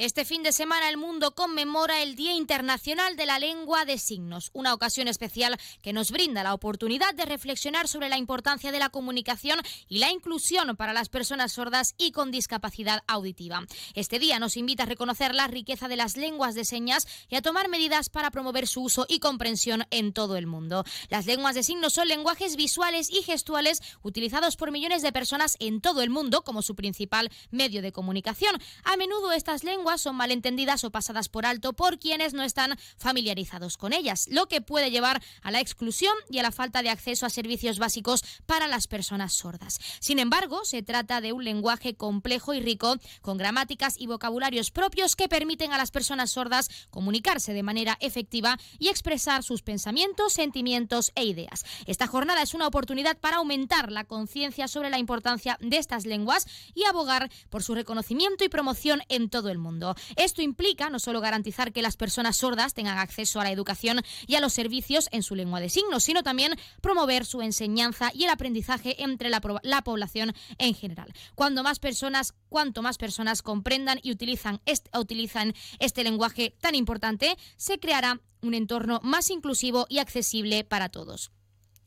Este fin de semana el mundo conmemora el Día Internacional de la Lengua de Signos, una ocasión especial que nos brinda la oportunidad de reflexionar sobre la importancia de la comunicación y la inclusión para las personas sordas y con discapacidad auditiva. Este día nos invita a reconocer la riqueza de las lenguas de señas y a tomar medidas para promover su uso y comprensión en todo el mundo. Las lenguas de signos son lenguajes visuales y gestuales utilizados por millones de personas en todo el mundo como su principal medio de comunicación. A menudo estas lenguas son malentendidas o pasadas por alto por quienes no están familiarizados con ellas, lo que puede llevar a la exclusión y a la falta de acceso a servicios básicos para las personas sordas. Sin embargo, se trata de un lenguaje complejo y rico, con gramáticas y vocabularios propios que permiten a las personas sordas comunicarse de manera efectiva y expresar sus pensamientos, sentimientos e ideas. Esta jornada es una oportunidad para aumentar la conciencia sobre la importancia de estas lenguas y abogar por su reconocimiento y promoción en todo el mundo. Esto implica no solo garantizar que las personas sordas tengan acceso a la educación y a los servicios en su lengua de signos, sino también promover su enseñanza y el aprendizaje entre la, población en general. Cuando más personas, cuanto más personas comprendan y utilizan utilizan este lenguaje tan importante, se creará un entorno más inclusivo y accesible para todos.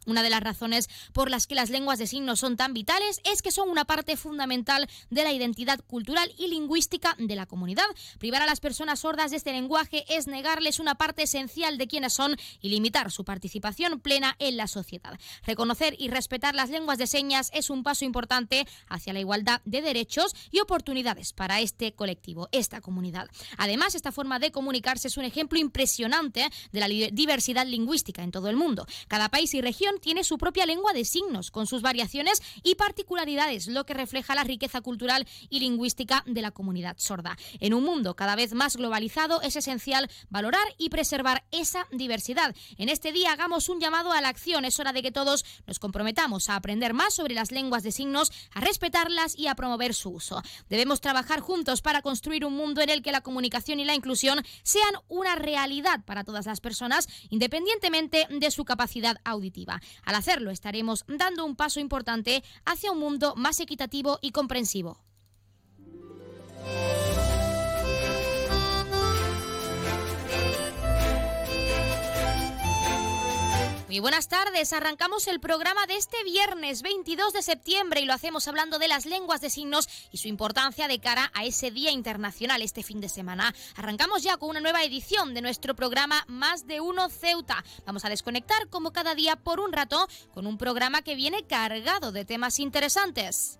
Una de las razones por las que las lenguas de signos son tan vitales es que son una parte fundamental de la identidad cultural y lingüística de la comunidad. Privar a las personas sordas de este lenguaje es negarles una parte esencial de quienes son y limitar su participación plena en la sociedad. Reconocer y respetar las lenguas de señas es un paso importante hacia la igualdad de derechos y oportunidades para este colectivo, esta comunidad. Además, esta forma de comunicarse es un ejemplo impresionante de la diversidad lingüística en todo el mundo. Cada país y región tiene su propia lengua de signos, con sus variaciones y particularidades, lo que refleja la riqueza cultural y lingüística de la comunidad sorda. En un mundo cada vez más globalizado es esencial valorar y preservar esa diversidad. En este día hagamos un llamado a la acción. Es hora de que todos nos comprometamos a aprender más sobre las lenguas de signos, a respetarlas y a promover su uso. Debemos trabajar juntos para construir un mundo en el que la comunicación y la inclusión sean una realidad para todas las personas, independientemente de su capacidad auditiva. Al hacerlo estaremos dando un paso importante hacia un mundo más equitativo y comprensivo. Muy buenas tardes, arrancamos el programa de este viernes 22 de septiembre y lo hacemos hablando de las lenguas de signos y su importancia de cara a ese Día Internacional este fin de semana. Arrancamos ya con una nueva edición de nuestro programa Más de Uno Ceuta. Vamos a desconectar como cada día por un rato con un programa que viene cargado de temas interesantes.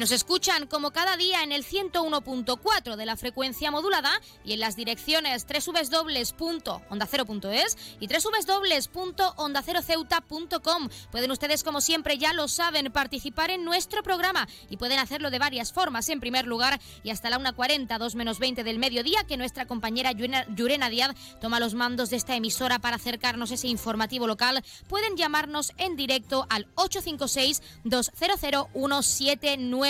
Nos escuchan como cada día en el 101.4 de la frecuencia modulada y en las direcciones www.ondacero.es y www.ondaceroceuta.com. Pueden ustedes, como siempre, ya lo saben, participar en nuestro programa y pueden hacerlo de varias formas. En primer lugar, y hasta la 1.40, 2 menos 20 del mediodía, que nuestra compañera Yurena Díaz toma los mandos de esta emisora para acercarnos ese informativo local, pueden llamarnos en directo al 856 200 179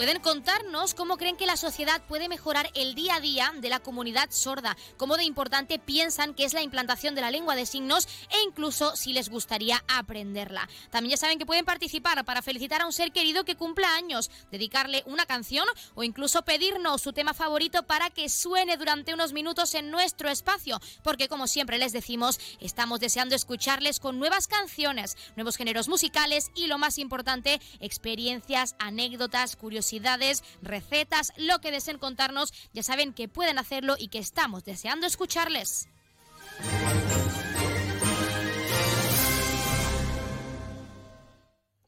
Pueden contarnos cómo creen que la sociedad puede mejorar el día a día de la comunidad sorda, cómo de importante piensan que es la implantación de la lengua de signos e incluso si les gustaría aprenderla. También ya saben que pueden participar para felicitar a un ser querido que cumpla años, dedicarle una canción o incluso pedirnos su tema favorito para que suene durante unos minutos en nuestro espacio, porque como siempre les decimos, estamos deseando escucharles con nuevas canciones, nuevos géneros musicales y lo más importante, experiencias, anécdotas, curiosidades recetas, lo que deseen contarnos, ya saben que pueden hacerlo y que estamos deseando escucharles.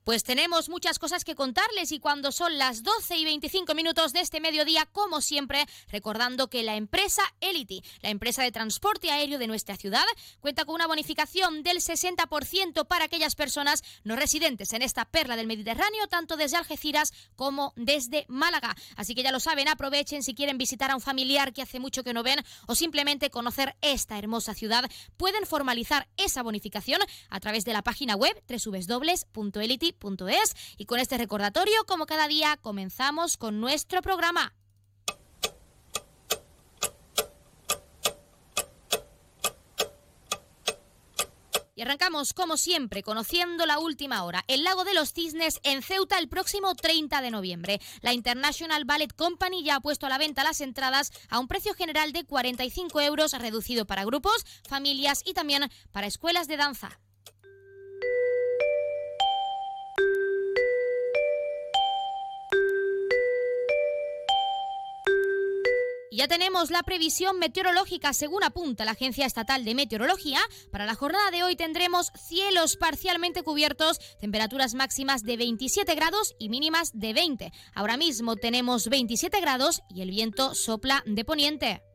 Pues tenemos muchas cosas que contarles y cuando son las 12 y 25 minutos de este mediodía, como siempre, recordando que la empresa Elity, la empresa de transporte aéreo de nuestra ciudad, cuenta con una bonificación del 60% para aquellas personas no residentes en esta perla del Mediterráneo, tanto desde Algeciras como desde Málaga. Así que ya lo saben, aprovechen si quieren visitar a un familiar que hace mucho que no ven o simplemente conocer esta hermosa ciudad, pueden formalizar esa bonificación a través de la página web www.elity es y con este recordatorio, como cada día, comenzamos con nuestro programa. Y arrancamos, como siempre, conociendo la última hora. El Lago de los Cisnes en Ceuta el próximo 30 de noviembre. La International Ballet Company ya ha puesto a la venta las entradas a un precio general de 45 euros, reducido para grupos, familias y también para escuelas de danza. Ya tenemos la previsión meteorológica según apunta la Agencia Estatal de Meteorología. Para la jornada de hoy tendremos cielos parcialmente cubiertos, temperaturas máximas de 27 grados y mínimas de 20. Ahora mismo tenemos 27 grados y el viento sopla de poniente.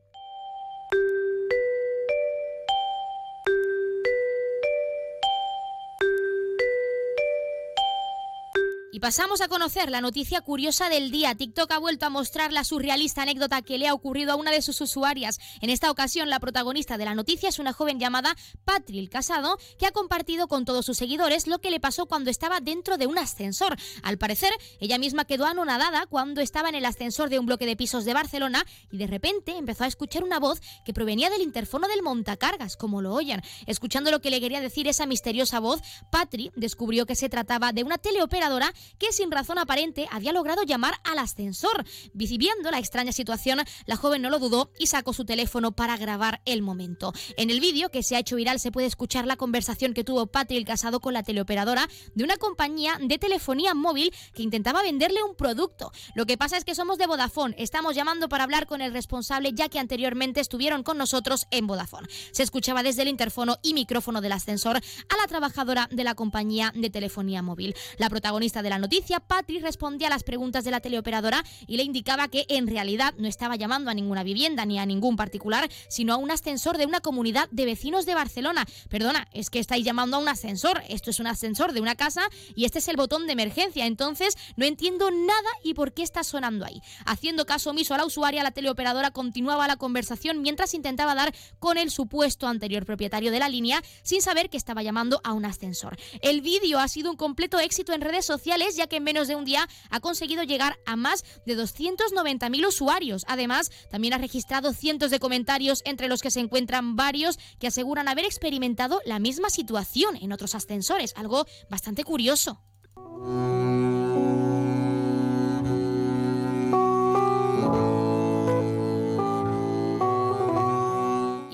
Y pasamos a conocer la noticia curiosa del día. TikTok ha vuelto a mostrar la surrealista anécdota que le ha ocurrido a una de sus usuarias. En esta ocasión, la protagonista de la noticia es una joven llamada Patril Casado, que ha compartido con todos sus seguidores lo que le pasó cuando estaba dentro de un ascensor. Al parecer, ella misma quedó anonadada cuando estaba en el ascensor de un bloque de pisos de Barcelona y de repente empezó a escuchar una voz que provenía del interfono del montacargas, como lo oyen. Escuchando lo que le quería decir esa misteriosa voz, Patri descubrió que se trataba de una teleoperadora que sin razón aparente había logrado llamar al ascensor. Viendo la extraña situación, la joven no lo dudó y sacó su teléfono para grabar el momento. En el vídeo que se ha hecho viral se puede escuchar la conversación que tuvo Patri el casado con la teleoperadora de una compañía de telefonía móvil que intentaba venderle un producto. Lo que pasa es que somos de Vodafone, estamos llamando para hablar con el responsable ya que anteriormente estuvieron con nosotros en Vodafone. Se escuchaba desde el interfono y micrófono del ascensor a la trabajadora de la compañía de telefonía móvil. La protagonista de la noticia, Patri respondía a las preguntas de la teleoperadora y le indicaba que en realidad no estaba llamando a ninguna vivienda ni a ningún particular, sino a un ascensor de una comunidad de vecinos de Barcelona. Perdona, es que estáis llamando a un ascensor. Esto es un ascensor de una casa y este es el botón de emergencia. Entonces no entiendo nada y por qué está sonando ahí. Haciendo caso omiso a la usuaria, la teleoperadora continuaba la conversación mientras intentaba dar con el supuesto anterior propietario de la línea sin saber que estaba llamando a un ascensor. El vídeo ha sido un completo éxito en redes sociales ya que en menos de un día ha conseguido llegar a más de 290.000 usuarios. Además, también ha registrado cientos de comentarios, entre los que se encuentran varios que aseguran haber experimentado la misma situación en otros ascensores, algo bastante curioso.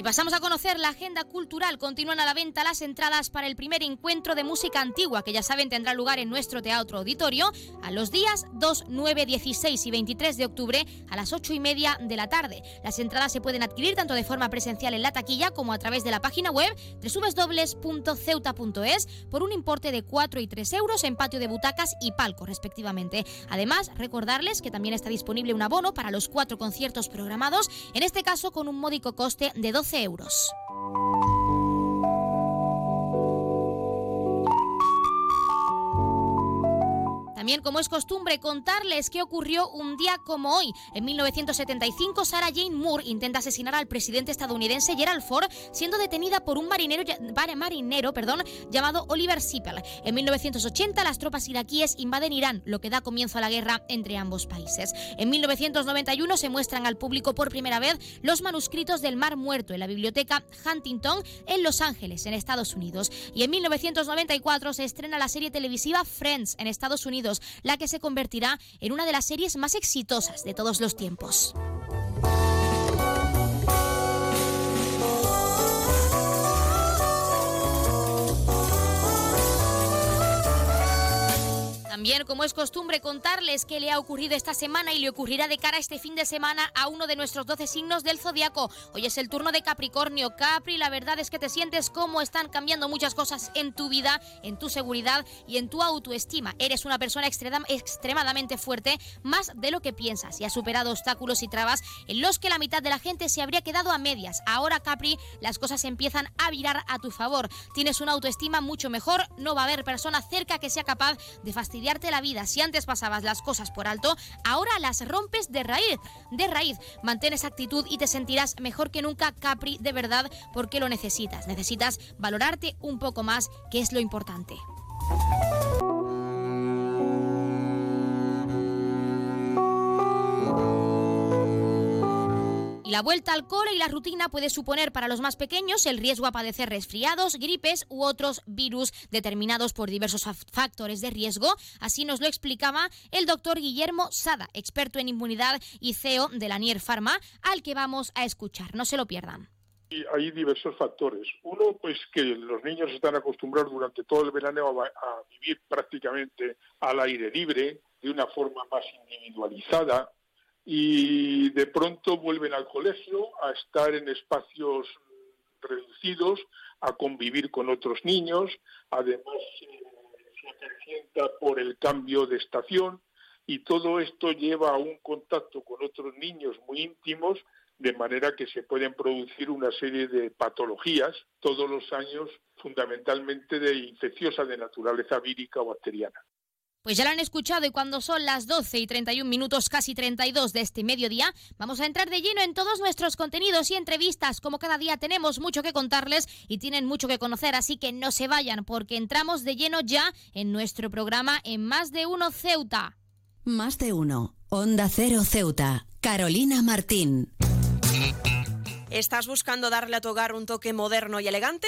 Pasamos a conocer la agenda cultural. Continúan a la venta las entradas para el primer encuentro de música antigua, que ya saben tendrá lugar en nuestro teatro auditorio a los días 2, 9, 16 y 23 de octubre a las 8 y media de la tarde. Las entradas se pueden adquirir tanto de forma presencial en la taquilla como a través de la página web www.ceuta.es por un importe de 4 y 3 euros en patio de butacas y palco, respectivamente. Además, recordarles que también está disponible un abono para los cuatro conciertos programados, en este caso con un módico coste de 12 euros. También, como es costumbre, contarles qué ocurrió un día como hoy. En 1975, Sarah Jane Moore intenta asesinar al presidente estadounidense Gerald Ford, siendo detenida por un marinero, marinero perdón, llamado Oliver Sippel. En 1980, las tropas iraquíes invaden Irán, lo que da comienzo a la guerra entre ambos países. En 1991 se muestran al público por primera vez los manuscritos del Mar Muerto en la biblioteca Huntington en Los Ángeles, en Estados Unidos. Y en 1994 se estrena la serie televisiva Friends en Estados Unidos la que se convertirá en una de las series más exitosas de todos los tiempos. También como es costumbre contarles qué le ha ocurrido esta semana y le ocurrirá de cara a este fin de semana a uno de nuestros 12 signos del zodiaco. Hoy es el turno de Capricornio. Capri, la verdad es que te sientes como están cambiando muchas cosas en tu vida, en tu seguridad y en tu autoestima. Eres una persona extremadamente fuerte, más de lo que piensas, y has superado obstáculos y trabas en los que la mitad de la gente se habría quedado a medias. Ahora, Capri, las cosas empiezan a virar a tu favor. Tienes una autoestima mucho mejor, no va a haber persona cerca que sea capaz de la vida. Si antes pasabas las cosas por alto, ahora las rompes de raíz. De raíz, mantén esa actitud y te sentirás mejor que nunca, Capri, de verdad, porque lo necesitas. Necesitas valorarte un poco más, que es lo importante. La vuelta al cole y la rutina puede suponer para los más pequeños el riesgo a padecer resfriados, gripes u otros virus determinados por diversos factores de riesgo. Así nos lo explicaba el doctor Guillermo Sada, experto en inmunidad y CEO de la Nier Pharma, al que vamos a escuchar. No se lo pierdan. Hay diversos factores. Uno, pues que los niños están acostumbrados durante todo el verano a, a vivir prácticamente al aire libre, de una forma más individualizada, y de pronto vuelven al colegio a estar en espacios reducidos, a convivir con otros niños, además se acrecienta por el cambio de estación y todo esto lleva a un contacto con otros niños muy íntimos, de manera que se pueden producir una serie de patologías todos los años, fundamentalmente de infecciosa de naturaleza vírica o bacteriana. Pues ya lo han escuchado y cuando son las 12 y 31 minutos, casi 32 de este mediodía, vamos a entrar de lleno en todos nuestros contenidos y entrevistas. Como cada día tenemos mucho que contarles y tienen mucho que conocer, así que no se vayan porque entramos de lleno ya en nuestro programa en Más de Uno Ceuta. Más de Uno, Onda Cero Ceuta, Carolina Martín. ¿Estás buscando darle a tu hogar un toque moderno y elegante?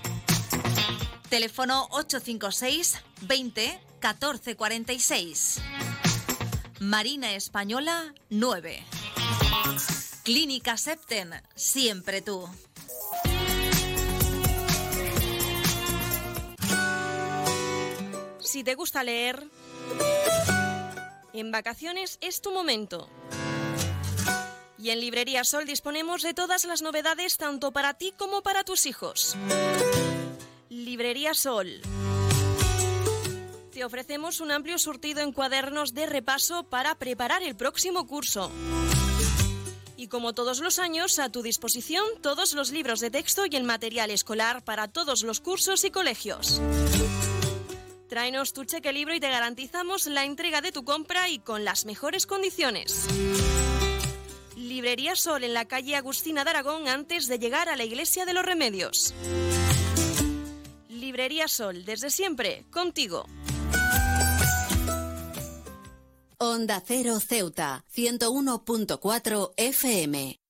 Teléfono 856 20 1446. Marina Española 9. Clínica Septen, siempre tú. Si te gusta leer, en vacaciones es tu momento. Y en Librería Sol disponemos de todas las novedades tanto para ti como para tus hijos. Librería Sol. Te ofrecemos un amplio surtido en cuadernos de repaso para preparar el próximo curso. Y como todos los años, a tu disposición todos los libros de texto y el material escolar para todos los cursos y colegios. Tráenos tu cheque libro y te garantizamos la entrega de tu compra y con las mejores condiciones. Librería Sol en la calle Agustina de Aragón antes de llegar a la Iglesia de los Remedios. Librería Sol, desde siempre, contigo. Onda Cero Ceuta, 101.4 FM.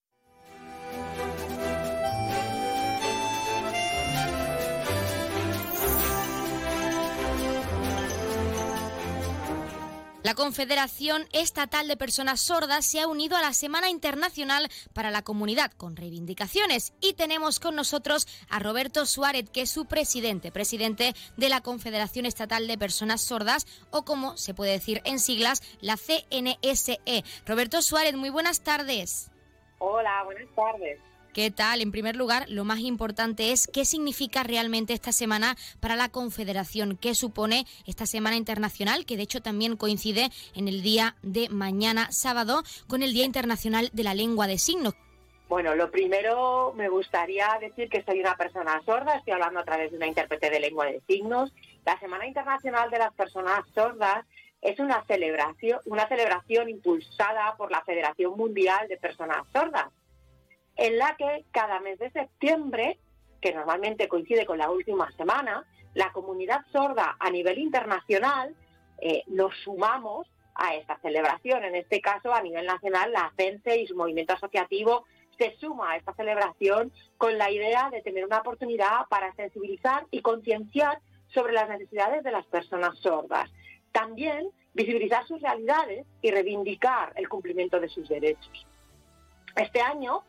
La Confederación Estatal de Personas Sordas se ha unido a la Semana Internacional para la Comunidad con reivindicaciones y tenemos con nosotros a Roberto Suárez, que es su presidente, presidente de la Confederación Estatal de Personas Sordas o como se puede decir en siglas, la CNSE. Roberto Suárez, muy buenas tardes. Hola, buenas tardes. ¿Qué tal? En primer lugar, lo más importante es qué significa realmente esta semana para la Confederación, qué supone esta Semana Internacional, que de hecho también coincide en el día de mañana sábado con el Día Internacional de la Lengua de Signos. Bueno, lo primero me gustaría decir que soy una persona sorda, estoy hablando a través de una intérprete de lengua de signos. La Semana Internacional de las Personas Sordas es una celebración, una celebración impulsada por la Federación Mundial de Personas Sordas en la que cada mes de septiembre, que normalmente coincide con la última semana, la comunidad sorda a nivel internacional eh, nos sumamos a esta celebración. En este caso, a nivel nacional, la CENSE y su movimiento asociativo se suma a esta celebración con la idea de tener una oportunidad para sensibilizar y concienciar sobre las necesidades de las personas sordas. También visibilizar sus realidades y reivindicar el cumplimiento de sus derechos. Este año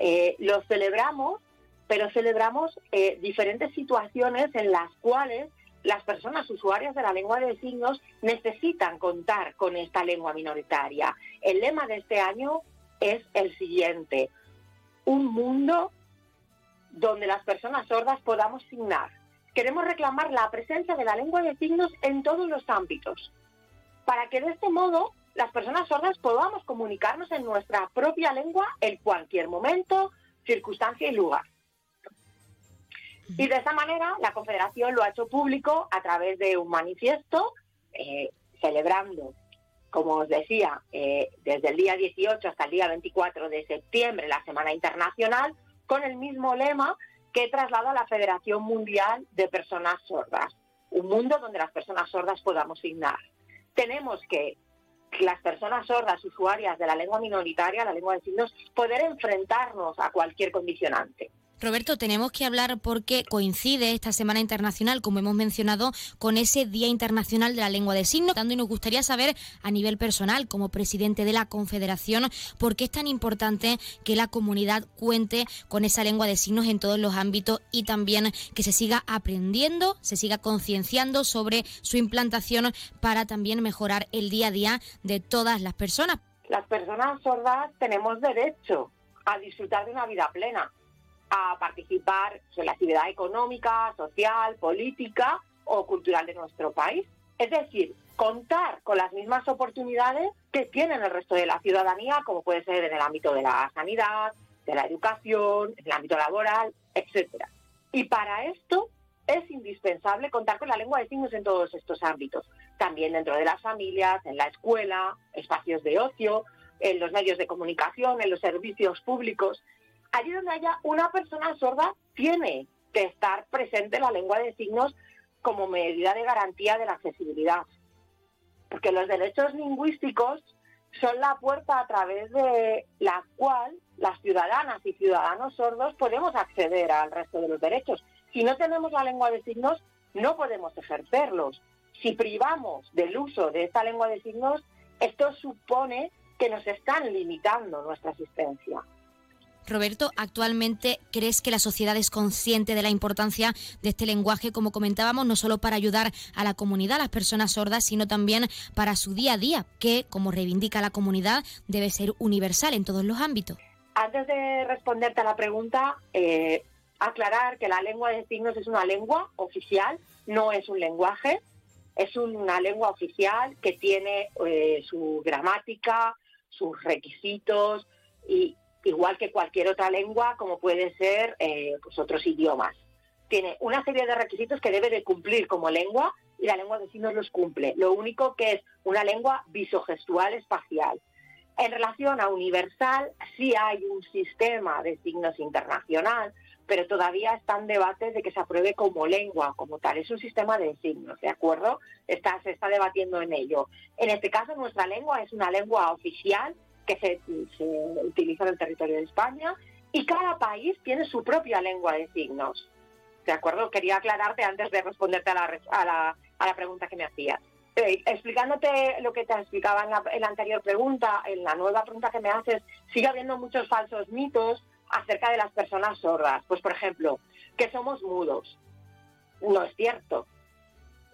eh, lo celebramos, pero celebramos eh, diferentes situaciones en las cuales las personas usuarias de la lengua de signos necesitan contar con esta lengua minoritaria. El lema de este año es el siguiente, un mundo donde las personas sordas podamos signar. Queremos reclamar la presencia de la lengua de signos en todos los ámbitos, para que de este modo las personas sordas podamos comunicarnos en nuestra propia lengua en cualquier momento, circunstancia y lugar. Y de esa manera la Confederación lo ha hecho público a través de un manifiesto eh, celebrando, como os decía, eh, desde el día 18 hasta el día 24 de septiembre, la Semana Internacional, con el mismo lema que traslada a la Federación Mundial de Personas Sordas, un mundo donde las personas sordas podamos signar. Tenemos que las personas sordas, usuarias de la lengua minoritaria, la lengua de signos, poder enfrentarnos a cualquier condicionante. Roberto, tenemos que hablar porque coincide esta Semana Internacional, como hemos mencionado, con ese Día Internacional de la Lengua de Signos. Y nos gustaría saber, a nivel personal, como presidente de la Confederación, por qué es tan importante que la comunidad cuente con esa lengua de signos en todos los ámbitos y también que se siga aprendiendo, se siga concienciando sobre su implantación para también mejorar el día a día de todas las personas. Las personas sordas tenemos derecho a disfrutar de una vida plena a participar en la actividad económica, social, política o cultural de nuestro país. Es decir, contar con las mismas oportunidades que tienen el resto de la ciudadanía, como puede ser en el ámbito de la sanidad, de la educación, en el ámbito laboral, etcétera. Y para esto es indispensable contar con la lengua de signos en todos estos ámbitos, también dentro de las familias, en la escuela, espacios de ocio, en los medios de comunicación, en los servicios públicos allí donde haya una persona sorda, tiene que estar presente la lengua de signos como medida de garantía de la accesibilidad. Porque los derechos lingüísticos son la puerta a través de la cual las ciudadanas y ciudadanos sordos podemos acceder al resto de los derechos. Si no tenemos la lengua de signos, no podemos ejercerlos. Si privamos del uso de esta lengua de signos, esto supone que nos están limitando nuestra existencia. Roberto, actualmente crees que la sociedad es consciente de la importancia de este lenguaje, como comentábamos, no solo para ayudar a la comunidad, a las personas sordas, sino también para su día a día, que, como reivindica la comunidad, debe ser universal en todos los ámbitos. Antes de responderte a la pregunta, eh, aclarar que la lengua de signos es una lengua oficial, no es un lenguaje, es una lengua oficial que tiene eh, su gramática, sus requisitos y igual que cualquier otra lengua, como puede ser eh, pues otros idiomas. Tiene una serie de requisitos que debe de cumplir como lengua y la lengua de signos los cumple. Lo único que es una lengua visogestual espacial. En relación a universal, sí hay un sistema de signos internacional, pero todavía está en debate de que se apruebe como lengua, como tal. Es un sistema de signos, ¿de acuerdo? Está, se está debatiendo en ello. En este caso, nuestra lengua es una lengua oficial que se, utiliza en el territorio de España y cada país tiene su propia lengua de signos. ¿De acuerdo? Quería aclararte antes de responderte a la, a la, a la pregunta que me hacías. Eh, explicándote lo que te explicaba en la, en la, anterior pregunta, en la nueva pregunta que me haces, sigue habiendo muchos falsos mitos acerca de las personas sordas. Pues, por ejemplo, que somos mudos. No es cierto.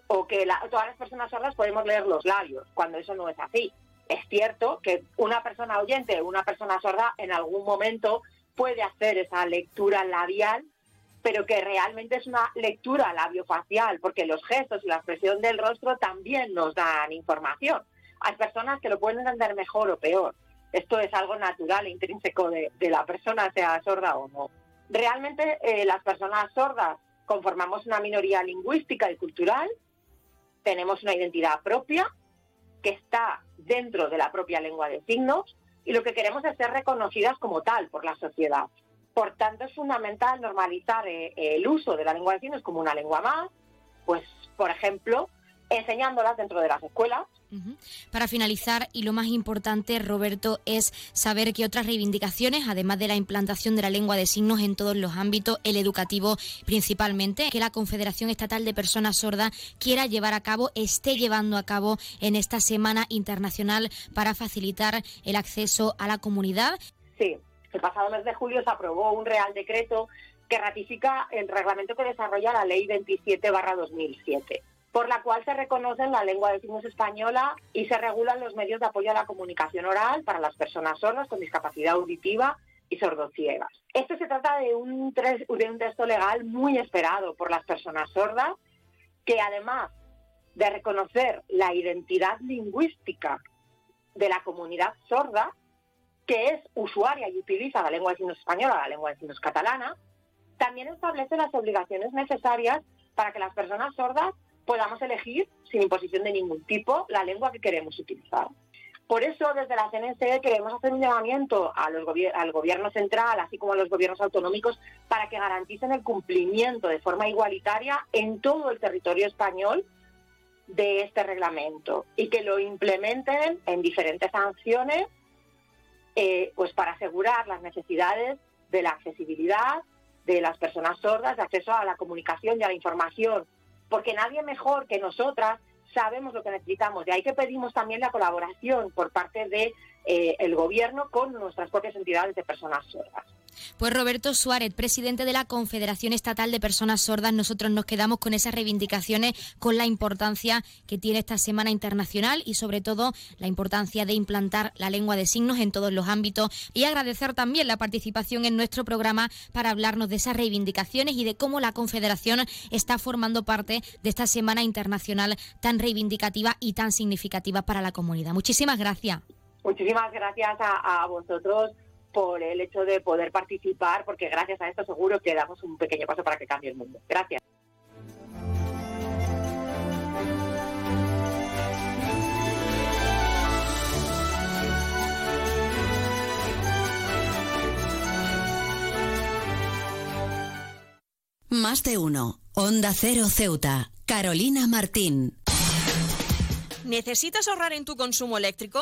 O que todas las personas sordas podemos leer los labios, cuando eso no es así es cierto que una persona oyente una persona sorda en algún momento puede hacer esa lectura labial, pero que realmente es una lectura labiofacial, porque los gestos y la expresión del rostro también nos dan información. Hay personas que lo pueden entender mejor o peor. Esto es algo natural e intrínseco de, la persona, sea sorda o no. Realmente eh, las personas sordas conformamos una minoría lingüística y cultural, tenemos una identidad propia que está dentro de la propia lengua de signos y lo que queremos es ser reconocidas como tal por la sociedad. Por tanto, es fundamental normalizar eh, el uso de la lengua de signos como una lengua más, pues, por ejemplo, enseñándolas dentro de las escuelas. Para finalizar, y lo más importante, Roberto, es saber que otras reivindicaciones, además de la implantación de la lengua de signos en todos los ámbitos, el educativo principalmente, que la Confederación Estatal de Personas Sordas quiera llevar a cabo, esté llevando a cabo en esta Semana Internacional para facilitar el acceso a la comunidad. Sí, el pasado mes de julio se aprobó un Real Decreto que ratifica el reglamento que desarrolla la Ley 27-2007 por la cual se reconoce la lengua de signos española y se regulan los medios de apoyo a la comunicación oral para las personas sordas con discapacidad auditiva y sordociegas. Esto se trata de un, de un texto legal muy esperado por las personas sordas, que además de reconocer la identidad lingüística de la comunidad sorda, que es usuaria y utiliza la lengua de signos española, la lengua de signos catalana, también establece las obligaciones necesarias para que las personas sordas podamos elegir, sin imposición de ningún tipo, la lengua que queremos utilizar. Por eso, desde la CNC queremos hacer un llamamiento a los al gobierno central, así como a los gobiernos autonómicos, para que garanticen el cumplimiento de forma igualitaria en todo el territorio español de este reglamento y que lo implementen en diferentes sanciones eh, pues para asegurar las necesidades de la accesibilidad de las personas sordas, de acceso a la comunicación y a la información porque nadie mejor que nosotras sabemos lo que necesitamos. Y ahí que pedimos también la colaboración por parte del de, eh, gobierno con nuestras propias entidades de personas sordas. Pues Roberto Suárez, presidente de la Confederación Estatal de Personas Sordas, nosotros nos quedamos con esas reivindicaciones, con la importancia que tiene esta Semana Internacional y sobre todo la importancia de implantar la lengua de signos en todos los ámbitos y agradecer también la participación en nuestro programa para hablarnos de esas reivindicaciones y de cómo la Confederación está formando parte de esta Semana Internacional tan reivindicativa y tan significativa para la comunidad. Muchísimas gracias. Muchísimas gracias a, a vosotros por el hecho de poder participar, porque gracias a esto seguro que damos un pequeño paso para que cambie el mundo. Gracias. Más de uno. Onda Cero Ceuta. Carolina Martín. ¿Necesitas ahorrar en tu consumo eléctrico?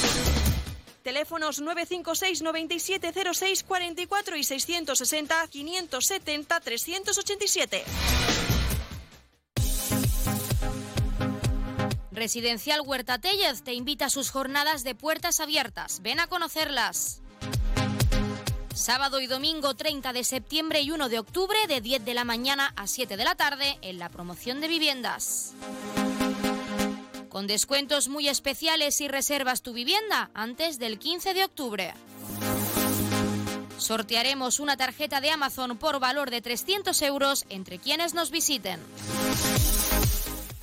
Teléfonos 956 9706 44 y 660 570 387. Residencial Huerta Tellez te invita a sus jornadas de puertas abiertas. Ven a conocerlas. Sábado y domingo 30 de septiembre y 1 de octubre de 10 de la mañana a 7 de la tarde en la promoción de viviendas. Con descuentos muy especiales si reservas tu vivienda antes del 15 de octubre. Sortearemos una tarjeta de Amazon por valor de 300 euros entre quienes nos visiten.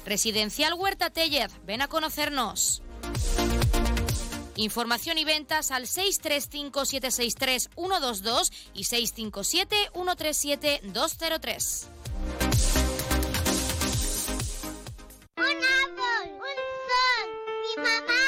Residencial Huerta Tellez, ven a conocernos. Información y ventas al 635-763-122 y 657-137-203. Un árbol,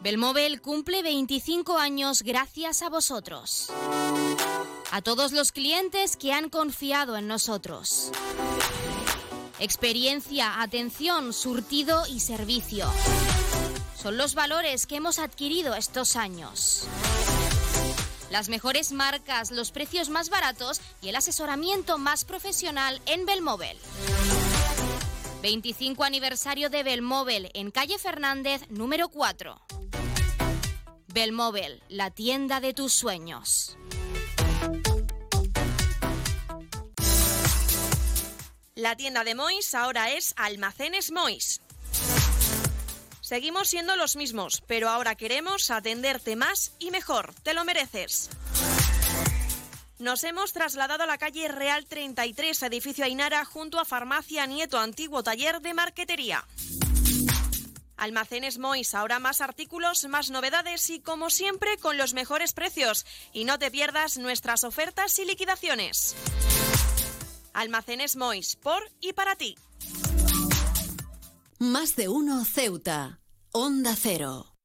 Belmóvil cumple 25 años gracias a vosotros. A todos los clientes que han confiado en nosotros. Experiencia, atención, surtido y servicio. Son los valores que hemos adquirido estos años. Las mejores marcas, los precios más baratos y el asesoramiento más profesional en Belmóvil. 25 aniversario de Belmóvil en calle Fernández número 4. Belmóvil, la tienda de tus sueños. La tienda de Mois ahora es Almacenes Mois. Seguimos siendo los mismos, pero ahora queremos atenderte más y mejor. Te lo mereces. Nos hemos trasladado a la calle Real 33, edificio Ainara, junto a Farmacia Nieto, antiguo taller de marquetería. Almacenes Mois, ahora más artículos, más novedades y como siempre con los mejores precios. Y no te pierdas nuestras ofertas y liquidaciones. Almacenes Mois, por y para ti. Más de uno Ceuta. Onda Cero.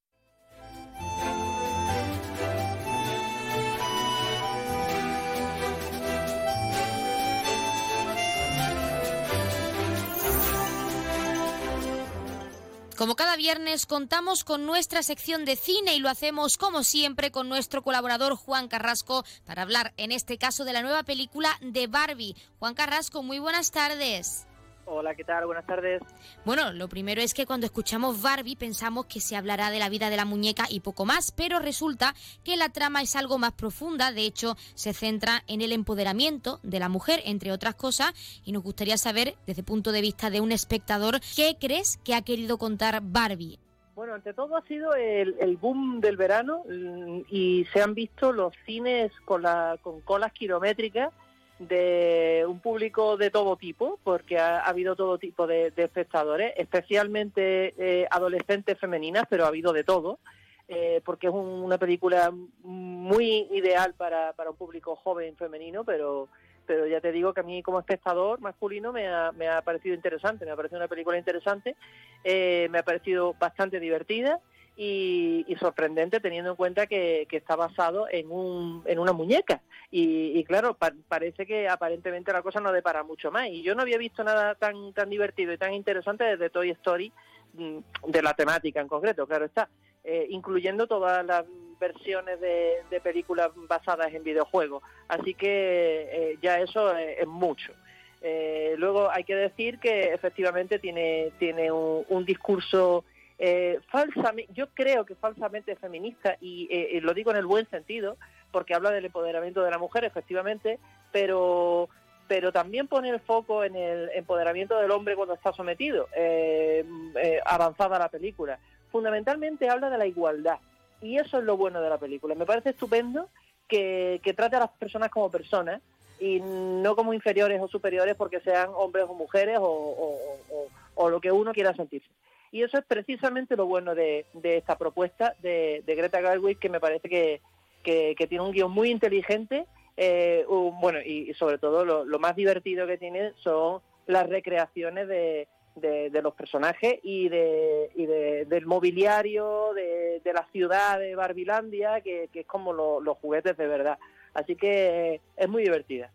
Como cada viernes contamos con nuestra sección de cine y lo hacemos como siempre con nuestro colaborador Juan Carrasco para hablar en este caso de la nueva película de Barbie. Juan Carrasco, muy buenas tardes. Hola, ¿qué tal? Buenas tardes. Bueno, lo primero es que cuando escuchamos Barbie pensamos que se hablará de la vida de la muñeca y poco más, pero resulta que la trama es algo más profunda, de hecho se centra en el empoderamiento de la mujer, entre otras cosas, y nos gustaría saber, desde el punto de vista de un espectador, ¿qué crees que ha querido contar Barbie? Bueno, ante todo ha sido el, el boom del verano mm, y se han visto los cines con, la, con colas kilométricas de un público de todo tipo, porque ha, ha habido todo tipo de, de espectadores, especialmente eh, adolescentes femeninas, pero ha habido de todo, eh, porque es un- una película muy ideal para, para un público joven femenino, pero pero ya te digo que a mí como espectador masculino me ha, me ha parecido interesante, me ha parecido una película interesante, eh, me ha parecido bastante divertida y, y sorprendente teniendo en cuenta que, que está basado en, un, en una muñeca. Y, y claro, pa- parece que aparentemente la cosa no depara mucho más. Y yo no había visto nada tan, tan divertido y tan interesante desde Toy Story, mm, de la temática en concreto, claro está, eh, incluyendo todas las versiones de, películas basadas en videojuegos. Así que eh, ya eso es, es mucho. Eh, luego hay que decir que efectivamente tiene, tiene un, un discurso eh, falsamente, yo creo que falsamente feminista, y eh, lo digo en el buen sentido, porque habla del empoderamiento de la mujer, efectivamente, pero pero también pone el foco en el empoderamiento del hombre cuando está sometido, eh, eh, avanzada la película. Fundamentalmente habla de la igualdad, y eso es lo bueno de la película. Me parece estupendo que, que trate a las personas como personas y no como inferiores o superiores porque sean hombres o mujeres o, o, o lo que uno quiera sentirse. Y eso es precisamente lo bueno de, de esta propuesta de, de Greta Gerwig, que me parece que, que, tiene un guion muy inteligente eh, un- bueno, y, sobre todo lo, más divertido que tiene son las recreaciones de, de, los personajes y, de, y de- del mobiliario, de, la ciudad de Barbilandia, que, que es como lo- los juguetes de verdad. Así que es muy divertida.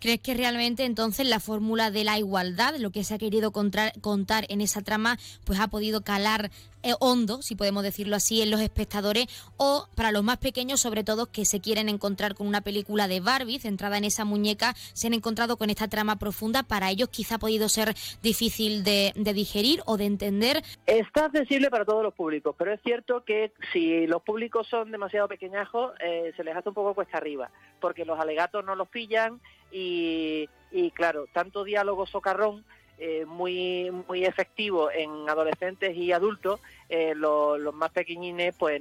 ¿Crees que realmente entonces la fórmula de la igualdad, lo que se ha querido contar, contar en esa trama, pues ha podido calar eh, hondo, si podemos decirlo así, en los espectadores o para los más pequeños, sobre todo que se quieren encontrar con una película de Barbie centrada en esa muñeca, se han encontrado con esta trama profunda, para ellos quizá ha podido ser difícil de, de digerir o de entender. Está accesible para todos los públicos, pero es cierto que si los públicos son demasiado pequeñajos, eh, se les hace un poco cuesta arriba, porque los alegatos no los pillan y, y claro, tanto diálogo socarrón eh, muy muy efectivo en adolescentes y adultos, eh, lo- los más pequeñines pues,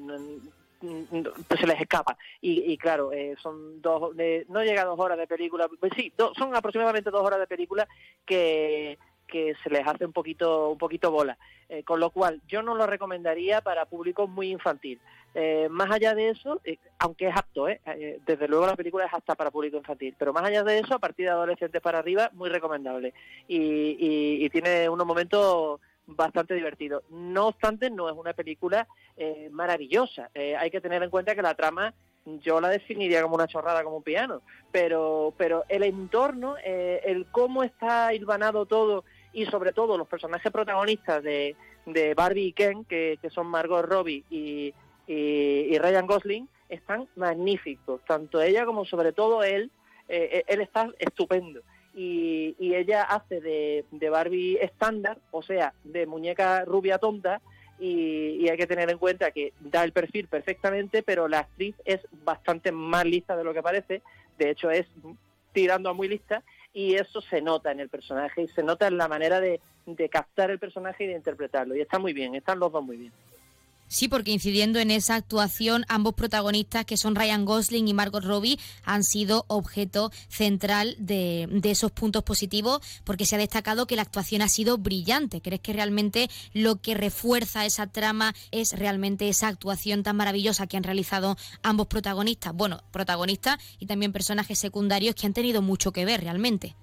pues se les escapa. Y, y claro, eh, son dos, no llega a dos horas de película, pues sí, do- son aproximadamente dos horas de película que que se les hace un poquito un poquito bola. Eh, con lo cual yo no lo recomendaría para público muy infantil. Eh, más allá de eso eh, aunque es apto ¿eh? Desde luego la película es apta para público infantil pero más allá de eso a partir de adolescentes para arriba muy recomendable. Y, y- y tiene unos momentos bastante divertidos. No obstante no es una película maravillosa. Hay que tener en cuenta que la trama yo la definiría como una chorrada, como un piano, pero, pero el entorno, eh, el cómo está hilvanado todo y sobre todo los personajes protagonistas de, de Barbie y Ken, que, que son Margot Robbie y, y, Ryan Gosling, están magníficos, tanto ella como sobre todo él, eh, él está estupendo. Y, y ella hace de, de Barbie estándar, o sea, de muñeca rubia tonta, y hay que tener en cuenta que da el perfil perfectamente, pero la actriz es bastante más lista de lo que parece, de hecho es tirando a muy lista, y eso se nota en el personaje y se nota en la manera de, de captar el personaje y de interpretarlo, y está muy bien, están los dos muy bien. Sí, porque incidiendo en esa actuación, ambos protagonistas, que son Ryan Gosling y Margot Robbie, han sido objeto central de, de esos puntos positivos, porque se ha destacado que la actuación ha sido brillante. ¿Crees que realmente lo que refuerza esa trama es realmente esa actuación tan maravillosa que han realizado ambos protagonistas? Bueno, protagonistas y también personajes secundarios que han tenido mucho que ver realmente.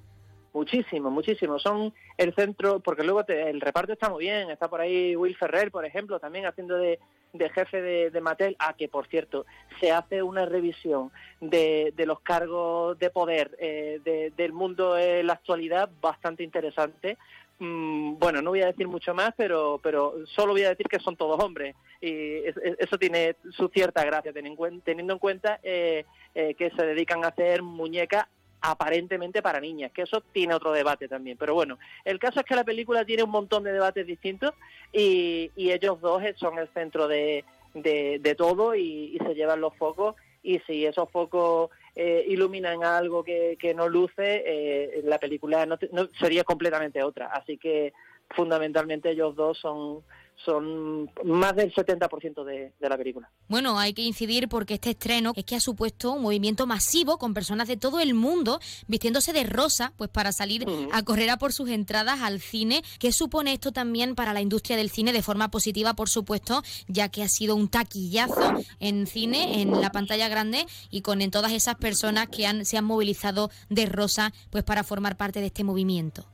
Muchísimo, muchísimo. Son el centro, porque luego te- el reparto está muy bien. Está por ahí Will Ferrer, por ejemplo, también haciendo de, de jefe de, de Mattel. Ah, que por cierto, se hace una revisión de, de los cargos de poder eh, de- del mundo en la actualidad bastante interesante. Mm, bueno, no voy a decir mucho más, pero, pero solo voy a decir que son todos hombres. Y es- es- eso tiene su cierta gracia, teniendo en cuen- teniendo en cuenta eh, eh, que se dedican a hacer muñecas aparentemente para niñas, que eso tiene otro debate también. Pero bueno, el caso es que la película tiene un montón de debates distintos y, y ellos dos son el centro de, de, de todo y, y se llevan los focos y si esos focos eh, iluminan algo que, que no luce, eh, la película no, no- sería completamente otra. Así que fundamentalmente ellos dos son, son más del 70% de, de la película. Bueno, hay que incidir porque este estreno es que ha supuesto un movimiento masivo con personas de todo el mundo vistiéndose de rosa, pues para salir a correr a por sus entradas al cine. ¿Qué supone esto también para la industria del cine de forma positiva, por supuesto, ya que ha sido un taquillazo en cine, en la pantalla grande y con en todas esas personas que han, se han movilizado de rosa, pues para formar parte de este movimiento?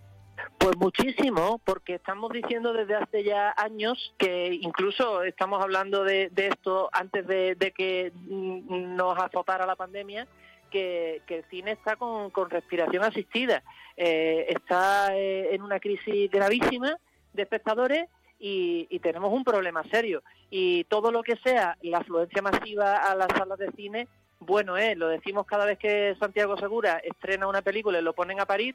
Pues muchísimo, porque estamos diciendo desde hace ya años que incluso estamos hablando de, de esto antes de, que mm, nos azotara la pandemia, que, el cine está con, respiración asistida, Eh, está eh, en una crisis gravísima de espectadores y, tenemos un problema serio. Y todo lo que sea la afluencia masiva a las salas de cine, bueno es, lo decimos cada vez que Santiago Segura estrena una película y lo ponen a parir,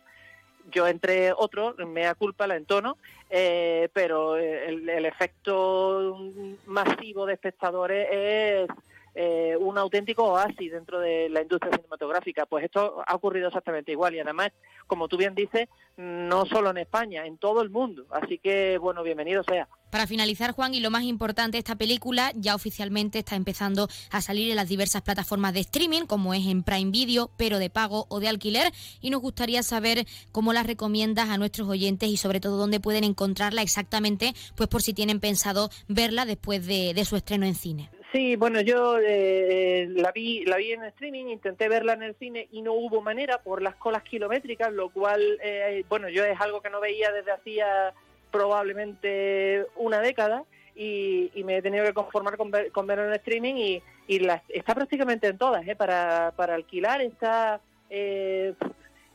yo entre otros, me da culpa, la entono, eh, pero el, el efecto masivo de espectadores es eh, un auténtico oasis dentro de la industria cinematográfica. Pues esto ha ocurrido exactamente igual y además, como tú bien dices, no solo en España, en todo el mundo. Así que, bueno, bienvenido sea. Para finalizar, Juan, y lo más importante, esta película ya oficialmente está empezando a salir en las diversas plataformas de streaming, como es en Prime Video, pero de pago o de alquiler, y nos gustaría saber cómo la recomiendas a nuestros oyentes y sobre todo dónde pueden encontrarla exactamente, pues por si tienen pensado verla después de, de su estreno en cine. Sí, bueno, yo eh, la vi la vi en streaming, intenté verla en el cine y no hubo manera por las colas kilométricas, lo cual, eh, bueno, yo es algo que no veía desde hacía probablemente una década y, y me he tenido que conformar con, ver, con verlo en streaming y, y está prácticamente en todas, ¿eh? para, para alquilar, está... Eh,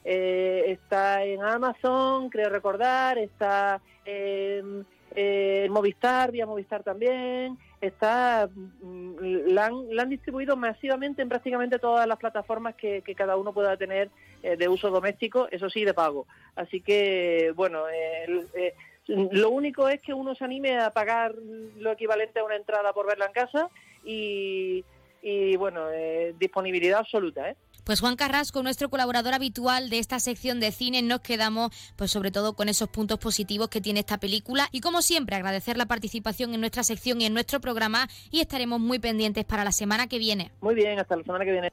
eh, está en Amazon, creo recordar, está en, en Movistar, vía Movistar también, está mm, la han, distribuido masivamente en prácticamente todas las plataformas que, cada uno pueda tener eh, de uso doméstico, eso sí, de pago. Así que, bueno, eh, eh, lo único es que uno se anime a pagar lo equivalente a una entrada por verla en casa y, y bueno, eh, disponibilidad absoluta, ¿eh? Pues Juan Carrasco, nuestro colaborador habitual de esta sección de cine, nos quedamos pues sobre todo con esos puntos positivos que tiene esta película y como siempre agradecer la participación en nuestra sección y en nuestro programa y estaremos muy pendientes para la semana que viene. Muy bien, hasta la semana que viene.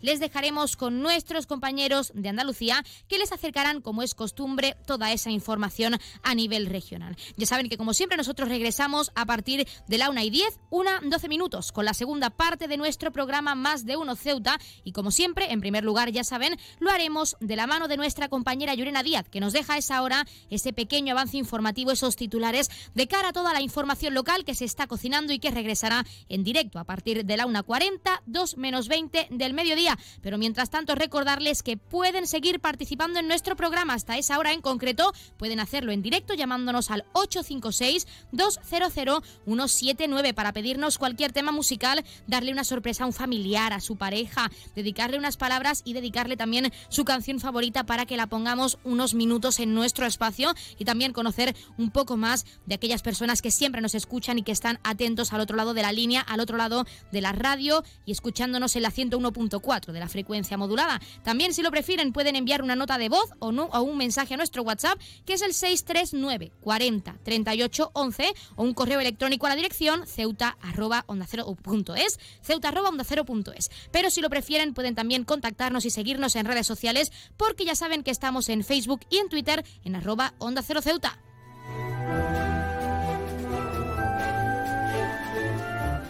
les dejaremos con nuestros compañeros de Andalucía que les acercarán, como es costumbre, toda esa información a nivel regional. Ya saben que, como siempre, nosotros regresamos a partir de la 1 y 10, 1, 12 minutos, con la segunda parte de nuestro programa Más de Uno Ceuta. Y como siempre, en primer lugar, ya saben, lo haremos de la mano de nuestra compañera Yurena Díaz, que nos deja esa hora ese pequeño avance informativo, esos titulares de cara a toda la información local que se está cocinando y que regresará en directo a partir de la 1.40, 2 menos 20 del mediodía. Pero mientras tanto, recordarles que pueden seguir participando en nuestro programa hasta esa hora en concreto. Pueden hacerlo en directo llamándonos al 856-200-179 para pedirnos cualquier tema musical, darle una sorpresa a un familiar, a su pareja, dedicarle unas palabras y dedicarle también su canción favorita para que la pongamos unos minutos en nuestro espacio y también conocer un poco más de aquellas personas que siempre nos escuchan y que están atentos al otro lado de la línea, al otro lado de la radio y escuchándonos en la 101.4 de la frecuencia modulada. También, si lo prefieren, pueden enviar una nota de voz o, no, o un mensaje a nuestro WhatsApp, que es el 639 40 38 11 o un correo electrónico a la dirección ceuta ceuta arroba onda cero. Pero si lo prefieren, pueden también contactarnos y seguirnos en redes sociales, porque ya saben que estamos en Facebook y en Twitter en arroba onda cero ceuta.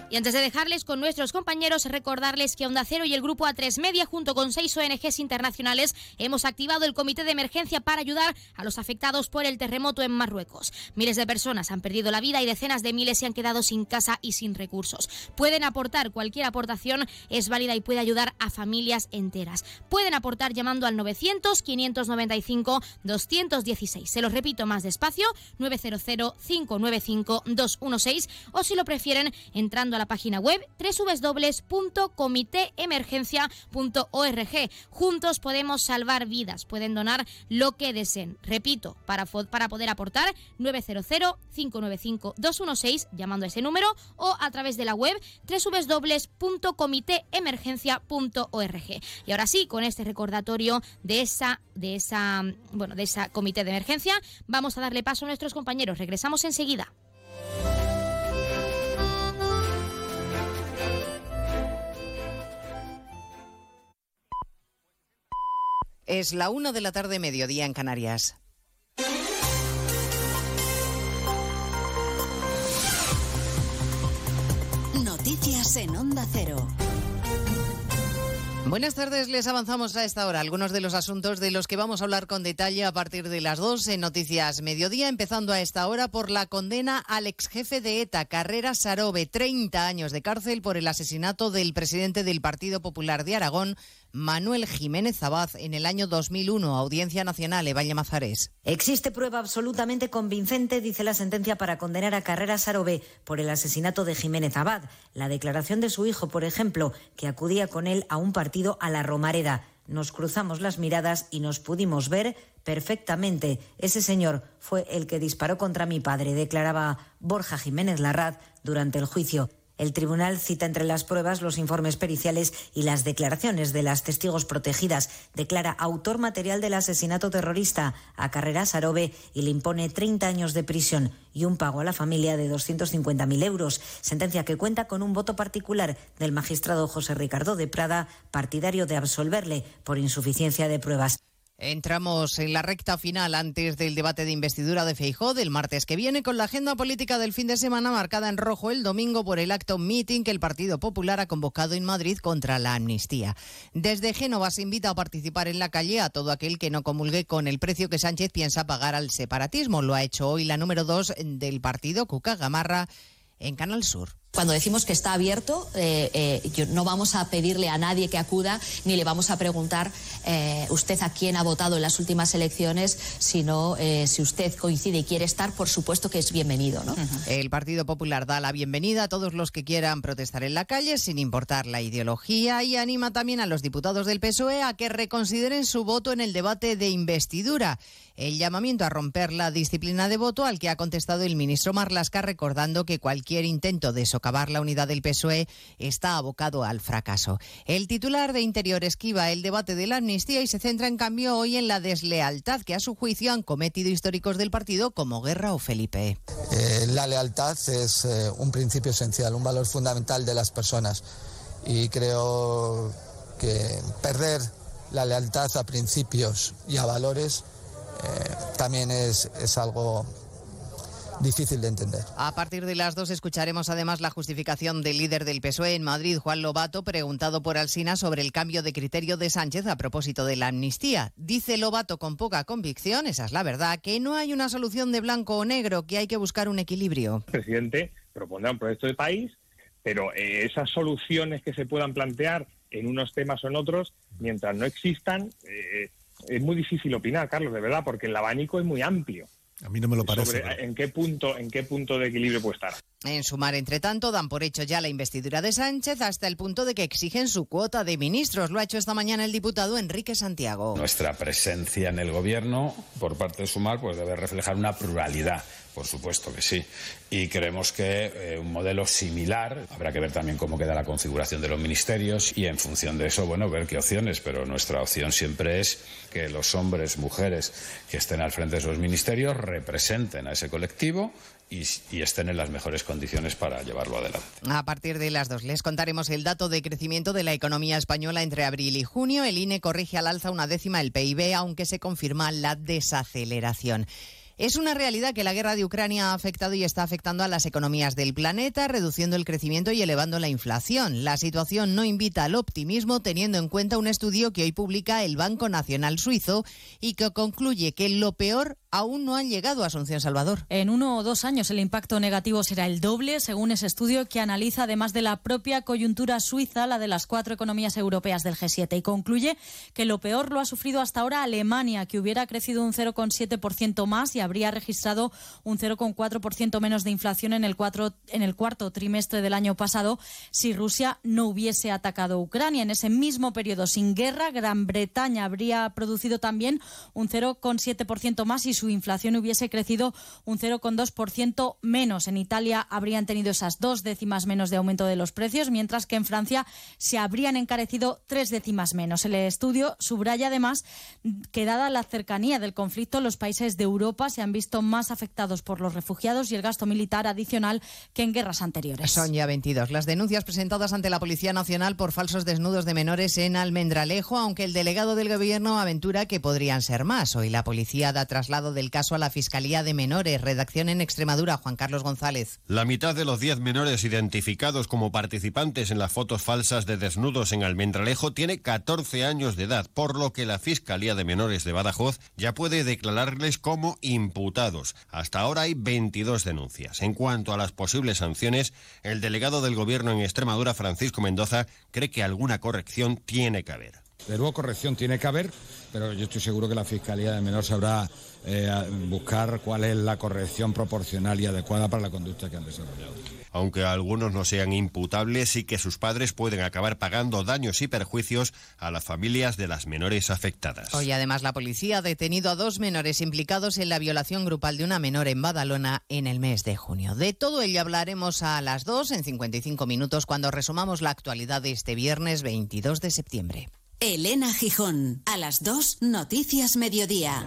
Y antes de dejarles con nuestros compañeros, recordarles que Onda Cero y el Grupo A3 Media, junto con seis ONGs internacionales, hemos activado el comité de emergencia para ayudar a los afectados por el terremoto en Marruecos. Miles de personas han perdido la vida y decenas de miles se han quedado sin casa y sin recursos. Pueden aportar, cualquier aportación es válida y puede ayudar a familias enteras. Pueden aportar llamando al 900-595-216. Se los repito más despacio, 900-595-216 o si lo prefieren, entrando a la página web www.comiteemergencia.org. Juntos podemos salvar vidas, pueden donar lo que deseen. Repito, para, para poder aportar 900-595-216 llamando a ese número o a través de la web www.comiteemergencia.org. Y ahora sí, con este recordatorio de esa, de esa, bueno, de esa comité de emergencia, vamos a darle paso a nuestros compañeros. Regresamos enseguida. Es la una de la tarde, mediodía en Canarias. Noticias en Onda Cero. Buenas tardes, les avanzamos a esta hora algunos de los asuntos de los que vamos a hablar con detalle a partir de las dos en Noticias Mediodía, empezando a esta hora por la condena al ex jefe de ETA, Carrera Sarobe, 30 años de cárcel por el asesinato del presidente del Partido Popular de Aragón, Manuel Jiménez Abad en el año 2001, Audiencia Nacional, Evalle Mazares. Existe prueba absolutamente convincente, dice la sentencia, para condenar a Carrera Sarobe por el asesinato de Jiménez Abad. La declaración de su hijo, por ejemplo, que acudía con él a un partido a la Romareda. Nos cruzamos las miradas y nos pudimos ver perfectamente. Ese señor fue el que disparó contra mi padre, declaraba Borja Jiménez Larraz durante el juicio. El tribunal cita entre las pruebas los informes periciales y las declaraciones de las testigos protegidas. Declara autor material del asesinato terrorista a Carrera Sarobe y le impone 30 años de prisión y un pago a la familia de 250.000 euros. Sentencia que cuenta con un voto particular del magistrado José Ricardo de Prada, partidario de absolverle por insuficiencia de pruebas. Entramos en la recta final antes del debate de investidura de Feijó del martes que viene con la agenda política del fin de semana marcada en rojo el domingo por el acto meeting que el Partido Popular ha convocado en Madrid contra la amnistía. Desde Génova se invita a participar en la calle a todo aquel que no comulgue con el precio que Sánchez piensa pagar al separatismo. Lo ha hecho hoy la número dos del partido, Cuca Gamarra, en Canal Sur. Cuando decimos que está abierto, eh, eh, no vamos a pedirle a nadie que acuda, ni le vamos a preguntar eh, usted a quién ha votado en las últimas elecciones, sino si usted coincide y quiere estar, por supuesto que es bienvenido. ¿no? El Partido Popular da la bienvenida a todos los que quieran protestar en la calle, sin importar la ideología, y anima también a los diputados del PSOE a que reconsideren su voto en el debate de investidura. El llamamiento a romper la disciplina de voto al que ha contestado el ministro Marlasca, recordando que cualquier intento de socavar la unidad del PSOE está abocado al fracaso. El titular de Interior esquiva el debate de la amnistía y se centra en cambio hoy en la deslealtad que a su juicio han cometido históricos del partido como Guerra o Felipe. Eh, la lealtad es eh, un principio esencial, un valor fundamental de las personas y creo que perder la lealtad a principios y a valores eh, también es, es algo difícil de entender. A partir de las dos escucharemos además la justificación del líder del PSOE en Madrid, Juan Lobato, preguntado por Alsina sobre el cambio de criterio de Sánchez a propósito de la amnistía. Dice Lobato con poca convicción, esa es la verdad, que no hay una solución de blanco o negro, que hay que buscar un equilibrio. El presidente propondrá un proyecto de país, pero eh, esas soluciones que se puedan plantear en unos temas o en otros, mientras no existan, eh, es muy difícil opinar, Carlos, de verdad, porque el abanico es muy amplio. A mí no me lo parece. en qué punto, en qué punto de equilibrio puede estar. En sumar, entre tanto, dan por hecho ya la investidura de Sánchez hasta el punto de que exigen su cuota de ministros. Lo ha hecho esta mañana el diputado Enrique Santiago. Nuestra presencia en el gobierno, por parte de Sumar, pues debe reflejar una pluralidad. Por supuesto que sí. Y creemos que eh, un modelo similar, habrá que ver también cómo queda la configuración de los ministerios y en función de eso, bueno, ver qué opciones. Pero nuestra opción siempre es que los hombres, mujeres que estén al frente de esos ministerios representen a ese colectivo y, estén en las mejores condiciones para llevarlo adelante. A partir de las dos les contaremos el dato de crecimiento de la economía española entre abril y junio. El INE corrige al alza una décima el PIB, aunque se confirma la desaceleración. Es una realidad que la guerra de Ucrania ha afectado y está afectando a las economías del planeta, reduciendo el crecimiento y elevando la inflación. La situación no invita al optimismo teniendo en cuenta un estudio que hoy publica el Banco Nacional Suizo y que concluye que lo peor aún no han llegado a Asunción Salvador. En uno o dos años el impacto negativo será el doble, según ese estudio que analiza además de la propia coyuntura suiza, la de las cuatro economías europeas del G7, y concluye que lo peor lo ha sufrido hasta ahora Alemania, que hubiera crecido un 0,7% más y habría registrado un 0,4% menos de inflación en el, en el cuarto trimestre del año pasado si Rusia no hubiese atacado Ucrania. En ese mismo periodo sin guerra, Gran Bretaña habría producido también un 0,7% más y su inflación hubiese crecido un 0,2% menos. En Italia habrían tenido esas dos décimas menos de aumento de los precios, mientras que en Francia se habrían encarecido tres décimas menos. El estudio subraya además que dada la cercanía del conflicto, los países de Europa se han visto más afectados por los refugiados y el gasto militar adicional que en guerras anteriores. Son ya 22 las denuncias presentadas ante la Policía Nacional por falsos desnudos de menores en Almendralejo, aunque el delegado del Gobierno aventura que podrían ser más. Hoy la policía da traslado del caso a la Fiscalía de Menores. Redacción en Extremadura, Juan Carlos González. La mitad de los 10 menores identificados como participantes en las fotos falsas de desnudos en Almendralejo tiene 14 años de edad, por lo que la Fiscalía de Menores de Badajoz ya puede declararles como Hasta ahora hay 22 denuncias. En cuanto a las posibles sanciones, el delegado del Gobierno en Extremadura, Francisco Mendoza, cree que alguna corrección tiene que haber. De nuevo, corrección tiene que haber, pero yo estoy seguro que la Fiscalía de Menor sabrá eh, buscar cuál es la corrección proporcional y adecuada para la conducta que han desarrollado. Aunque algunos no sean imputables, sí que sus padres pueden acabar pagando daños y perjuicios a las familias de las menores afectadas. Hoy además la policía ha detenido a dos menores implicados en la violación grupal de una menor en Badalona en el mes de junio. De todo ello hablaremos a las 2 en 55 minutos cuando resumamos la actualidad de este viernes 22 de septiembre. Elena Gijón, a las 2, Noticias Mediodía.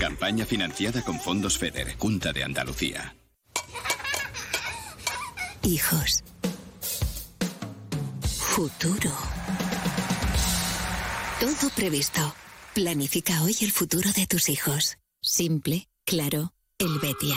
Campaña financiada con fondos FEDER, Junta de Andalucía. Hijos. Futuro. Todo previsto. Planifica hoy el futuro de tus hijos. Simple, claro, Helvetia.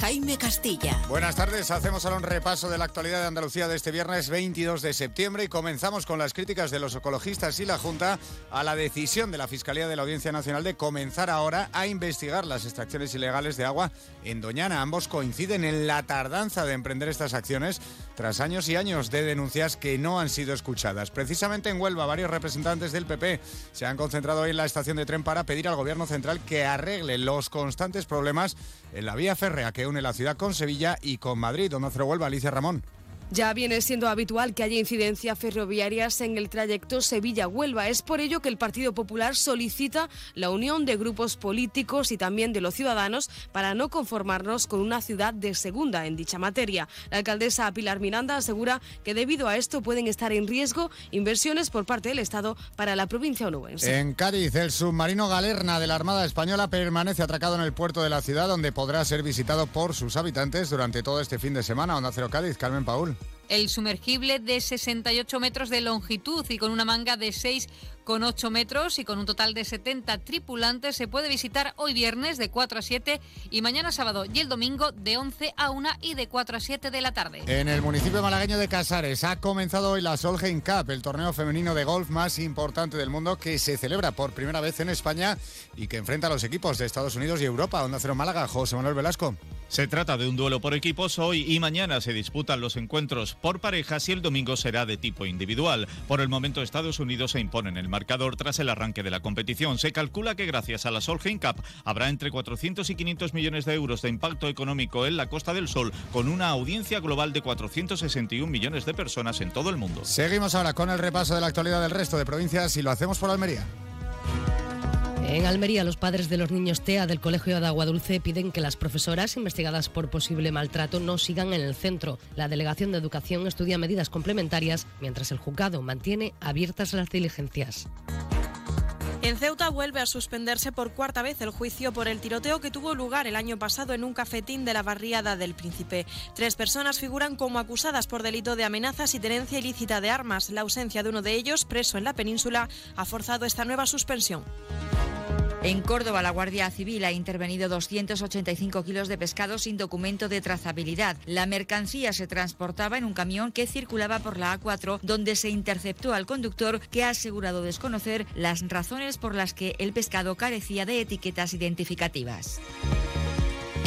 Jaime Castilla. Buenas tardes, hacemos ahora un repaso de la actualidad de Andalucía de este viernes 22 de septiembre y comenzamos con las críticas de los ecologistas y la Junta a la decisión de la Fiscalía de la Audiencia Nacional de comenzar ahora a investigar las extracciones ilegales de agua en Doñana. Ambos coinciden en la tardanza de emprender estas acciones tras años y años de denuncias que no han sido escuchadas. Precisamente en Huelva, varios representantes del PP se han concentrado hoy en la estación de tren para pedir al Gobierno central que arregle los constantes problemas en la vía férrea que une la ciudad con Sevilla y con Madrid. Donde se Huelva, Alicia Ramón. Ya viene siendo habitual que haya incidencias ferroviarias en el trayecto Sevilla-Huelva. Es por ello que el Partido Popular solicita la unión de grupos políticos y también de los ciudadanos para no conformarnos con una ciudad de segunda en dicha materia. La alcaldesa Pilar Miranda asegura que debido a esto pueden estar en riesgo inversiones por parte del Estado para la provincia onubense. En Cádiz, el submarino Galerna de la Armada Española permanece atracado en el puerto de la ciudad, donde podrá ser visitado por sus habitantes durante todo este fin de semana. Onda Cero Cádiz, Carmen Paul. El sumergible de 68 metros de longitud y con una manga de 6 con 8 metros y con un total de 70 tripulantes se puede visitar hoy viernes de 4 a 7 y mañana sábado y el domingo de 11 a 1 y de 4 a 7 de la tarde. En el municipio malagueño de Casares ha comenzado hoy la Solheim Cup, el torneo femenino de golf más importante del mundo que se celebra por primera vez en España y que enfrenta a los equipos de Estados Unidos y Europa. Onda Cero Málaga, José Manuel Velasco. Se trata de un duelo por equipos. Hoy y mañana se disputan los encuentros por parejas y el domingo será de tipo individual. Por el momento Estados Unidos se impone en el marcador tras el arranque de la competición. Se calcula que gracias a la Solheim Cup habrá entre 400 y 500 millones de euros de impacto económico en la Costa del Sol con una audiencia global de 461 millones de personas en todo el mundo. Seguimos ahora con el repaso de la actualidad del resto de provincias y lo hacemos por Almería. En Almería, los padres de los niños TEA del Colegio de Agua Dulce piden que las profesoras investigadas por posible maltrato no sigan en el centro. La Delegación de Educación estudia medidas complementarias mientras el juzgado mantiene abiertas las diligencias. En Ceuta vuelve a suspenderse por cuarta vez el juicio por el tiroteo que tuvo lugar el año pasado en un cafetín de la barriada del Príncipe. Tres personas figuran como acusadas por delito de amenazas y tenencia ilícita de armas. La ausencia de uno de ellos, preso en la península, ha forzado esta nueva suspensión. En Córdoba, la Guardia Civil ha intervenido 285 kilos de pescado sin documento de trazabilidad. La mercancía se transportaba en un camión que circulaba por la A4, donde se interceptó al conductor que ha asegurado desconocer las razones por las que el pescado carecía de etiquetas identificativas.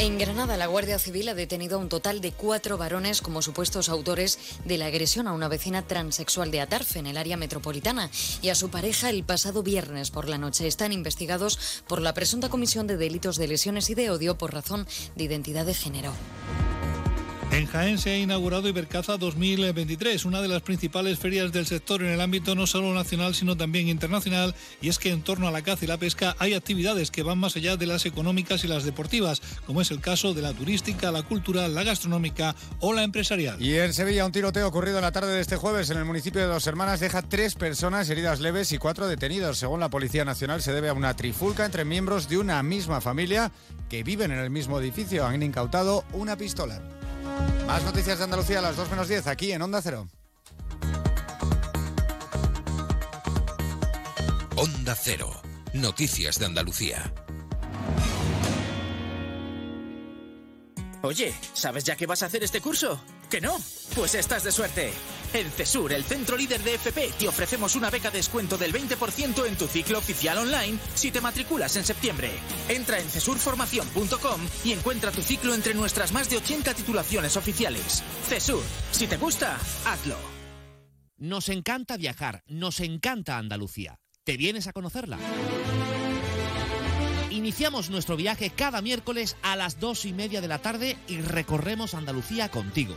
En Granada, la Guardia Civil ha detenido a un total de cuatro varones como supuestos autores de la agresión a una vecina transexual de Atarfe, en el área metropolitana, y a su pareja el pasado viernes por la noche. Están investigados por la presunta comisión de delitos de lesiones y de odio por razón de identidad de género. En Jaén se ha inaugurado Ibercaza 2023, una de las principales ferias del sector en el ámbito no solo nacional sino también internacional, y es que en torno a la caza y la pesca hay actividades que van más allá de las económicas y las deportivas, como es el caso de la turística, la cultural, la gastronómica o la empresarial. Y en Sevilla un tiroteo ocurrido en la tarde de este jueves en el municipio de Dos Hermanas deja tres personas heridas leves y cuatro detenidos. Según la Policía Nacional se debe a una trifulca entre miembros de una misma familia que viven en el mismo edificio. Han incautado una pistola. Más noticias de Andalucía a las 2 menos 10 aquí en Onda Cero. Onda Cero. Noticias de Andalucía. Oye, ¿sabes ya qué vas a hacer este curso? ¿Que no? Pues estás de suerte. En CESUR, el centro líder de FP, te ofrecemos una beca de descuento del 20% en tu ciclo oficial online si te matriculas en septiembre. Entra en cesurformación.com y encuentra tu ciclo entre nuestras más de 80 titulaciones oficiales. CESUR, si te gusta, hazlo. Nos encanta viajar, nos encanta Andalucía. ¿Te vienes a conocerla? Iniciamos nuestro viaje cada miércoles a las dos y media de la tarde y recorremos Andalucía contigo.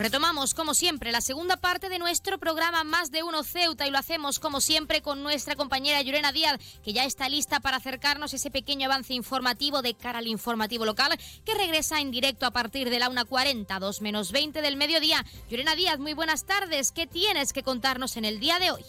Retomamos, como siempre, la segunda parte de nuestro programa Más de Uno Ceuta y lo hacemos, como siempre, con nuestra compañera Llorena Díaz, que ya está lista para acercarnos ese pequeño avance informativo de cara al informativo local, que regresa en directo a partir de la 1.40, 2 menos 20 del mediodía. Llorena Díaz, muy buenas tardes. ¿Qué tienes que contarnos en el día de hoy?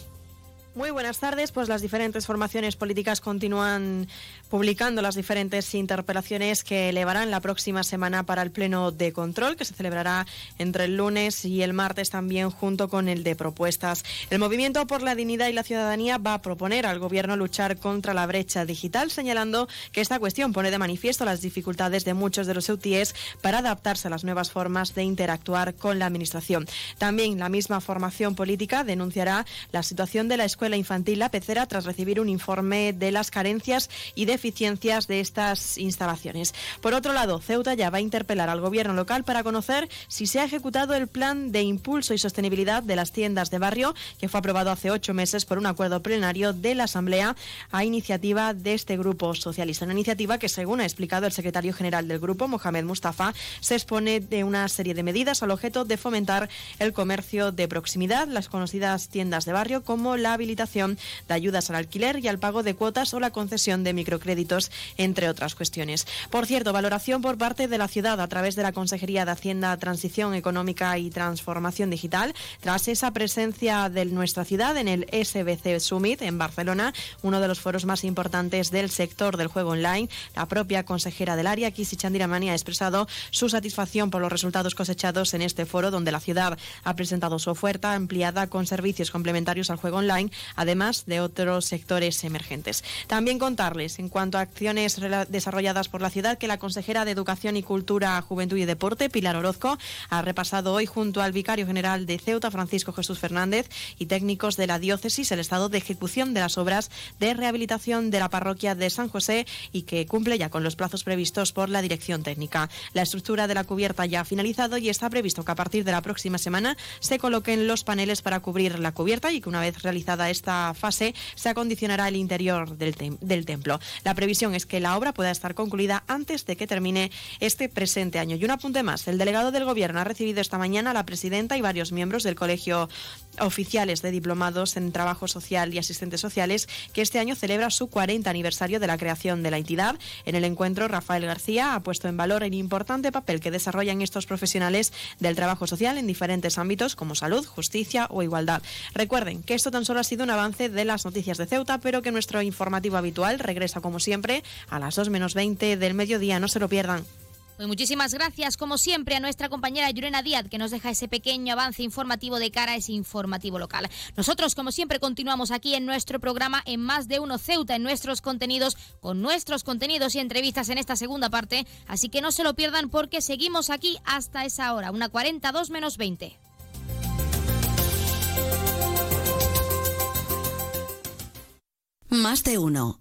Muy buenas tardes. Pues las diferentes formaciones políticas continúan publicando las diferentes interpelaciones que elevarán la próxima semana para el Pleno de Control, que se celebrará entre el lunes y el martes también junto con el de propuestas. El Movimiento por la Dignidad y la Ciudadanía va a proponer al Gobierno luchar contra la brecha digital, señalando que esta cuestión pone de manifiesto las dificultades de muchos de los UTIs para adaptarse a las nuevas formas de interactuar con la Administración. También la misma formación política denunciará la situación de la escuela infantil La Pecera tras recibir un informe de las carencias y deficiencias de estas instalaciones. Por otro lado, Ceuta ya va a interpelar al gobierno local para conocer si se ha ejecutado el plan de impulso y sostenibilidad de las tiendas de barrio que fue aprobado hace ocho meses por un acuerdo plenario de la Asamblea a iniciativa de este grupo socialista. Una iniciativa que, según ha explicado el secretario general del grupo, Mohamed Mustafa, se expone de una serie de medidas al objeto de fomentar el comercio de proximidad, las conocidas tiendas de barrio, como la habilitación de ayudas al alquiler y al pago de cuotas o la concesión de microcréditos, entre otras cuestiones. Por cierto, valoración por parte de la ciudad a través de la Consejería de Hacienda, Transición Económica y Transformación Digital, tras esa presencia de nuestra ciudad en el SBC Summit en Barcelona, uno de los foros más importantes del sector del juego online. La propia consejera del área, Kisi Chandiramani, ha expresado su satisfacción por los resultados cosechados en este foro, donde la ciudad ha presentado su oferta ampliada con servicios complementarios al juego online, además de otros sectores emergentes. También contarles, en cuanto a acciones desarrolladas por la ciudad, que la consejera de Educación y Cultura, Juventud y Deporte, Pilar Orozco, ha repasado hoy junto al vicario general de Ceuta, Francisco Jesús Fernández, y técnicos de la diócesis el estado de ejecución de las obras de rehabilitación de la parroquia de San José y que cumple ya con los plazos previstos por la dirección técnica. La estructura de la cubierta ya ha finalizado y está previsto que a partir de la próxima semana se coloquen los paneles para cubrir la cubierta y que una vez realizada esta fase se acondicionará el interior del, del templo. La previsión es que la obra pueda estar concluida antes de que termine este presente año. Y un apunte más, el delegado del Gobierno ha recibido esta mañana a la presidenta y varios miembros del Colegio Oficiales de Diplomados en Trabajo Social y Asistentes Sociales, que este año celebra su 40 aniversario de la creación de la entidad. En el encuentro, Rafael García ha puesto en valor el importante papel que desarrollan estos profesionales del trabajo social en diferentes ámbitos como salud, justicia o igualdad. Recuerden que esto tan solo ha sido un avance de las noticias de Ceuta, pero que nuestro informativo habitual regresa como siempre a las 2 menos 20 del mediodía. No se lo pierdan. Pues muchísimas gracias, como siempre, a nuestra compañera Yurena Díaz, que nos deja ese pequeño avance informativo de cara a ese informativo local. Nosotros, como siempre, continuamos aquí en nuestro programa en Más de Uno Ceuta, en nuestros contenidos, con nuestros contenidos y entrevistas en esta segunda parte. Así que no se lo pierdan porque seguimos aquí hasta esa hora, una 42 menos 20. Más de uno.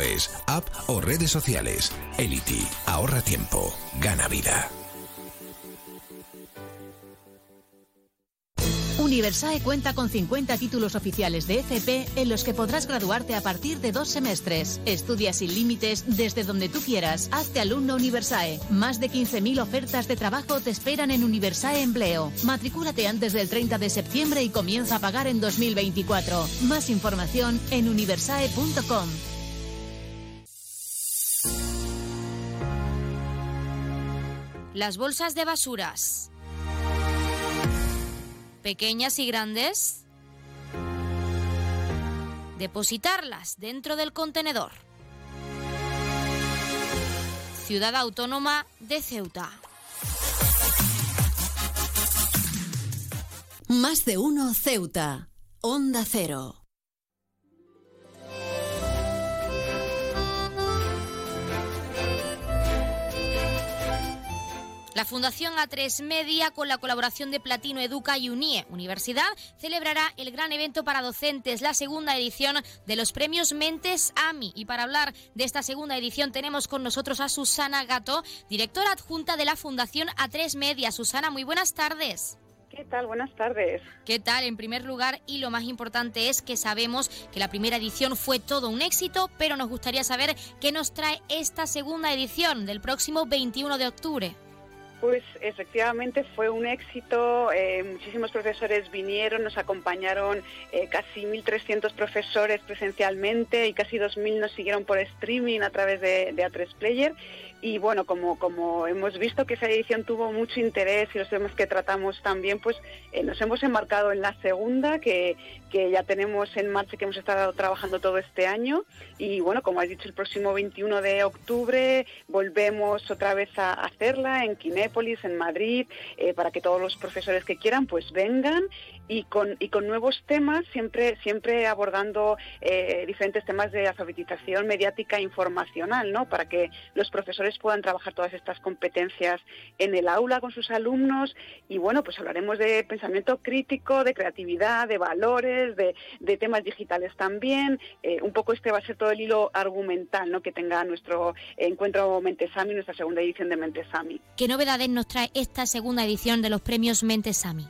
es app o redes sociales. Elity, ahorra tiempo, gana vida. Universae cuenta con 50 títulos oficiales de FP en los que podrás graduarte a partir de dos semestres. Estudia sin límites desde donde tú quieras. Hazte alumno Universae. Más de 15.000 ofertas de trabajo te esperan en Universae Empleo. Matricúlate antes del 30 de septiembre y comienza a pagar en 2024. Más información en universae.com. Las bolsas de basuras. Pequeñas y grandes. Depositarlas dentro del contenedor. Ciudad Autónoma de Ceuta. Más de uno Ceuta. Onda Cero. La Fundación A3 Media, con la colaboración de Platino Educa y UNIE Universidad, celebrará el gran evento para docentes, la segunda edición de los premios Mentes AMI. Y para hablar de esta segunda edición tenemos con nosotros a Susana Gato, directora adjunta de la Fundación A3 Media. Susana, muy buenas tardes. ¿Qué tal? Buenas tardes. ¿Qué tal? En primer lugar, y lo más importante es que sabemos que la primera edición fue todo un éxito, pero nos gustaría saber qué nos trae esta segunda edición del próximo 21 de octubre. Pues efectivamente fue un éxito, eh, muchísimos profesores vinieron, nos acompañaron eh, casi 1.300 profesores presencialmente y casi 2.000 nos siguieron por streaming a través de, de A3 Player y bueno, como, como hemos visto que esa edición tuvo mucho interés y los temas que tratamos también, pues eh, nos hemos enmarcado en la segunda, que, que ya tenemos en marcha, que hemos estado trabajando todo este año. Y bueno, como has dicho, el próximo 21 de octubre volvemos otra vez a hacerla en Kinépolis, en Madrid, eh, para que todos los profesores que quieran pues vengan y con, y con nuevos temas, siempre, siempre abordando eh, diferentes temas de alfabetización mediática e informacional, ¿no? Para que los profesores puedan trabajar todas estas competencias en el aula con sus alumnos. Y bueno, pues hablaremos de pensamiento crítico, de creatividad, de valores, de, de temas digitales también. Eh, un poco este va a ser todo el hilo argumental, ¿no? Que tenga nuestro encuentro Mentesami, nuestra segunda edición de Mentesami. ¿Qué novedades nos trae esta segunda edición de los premios Mentesami?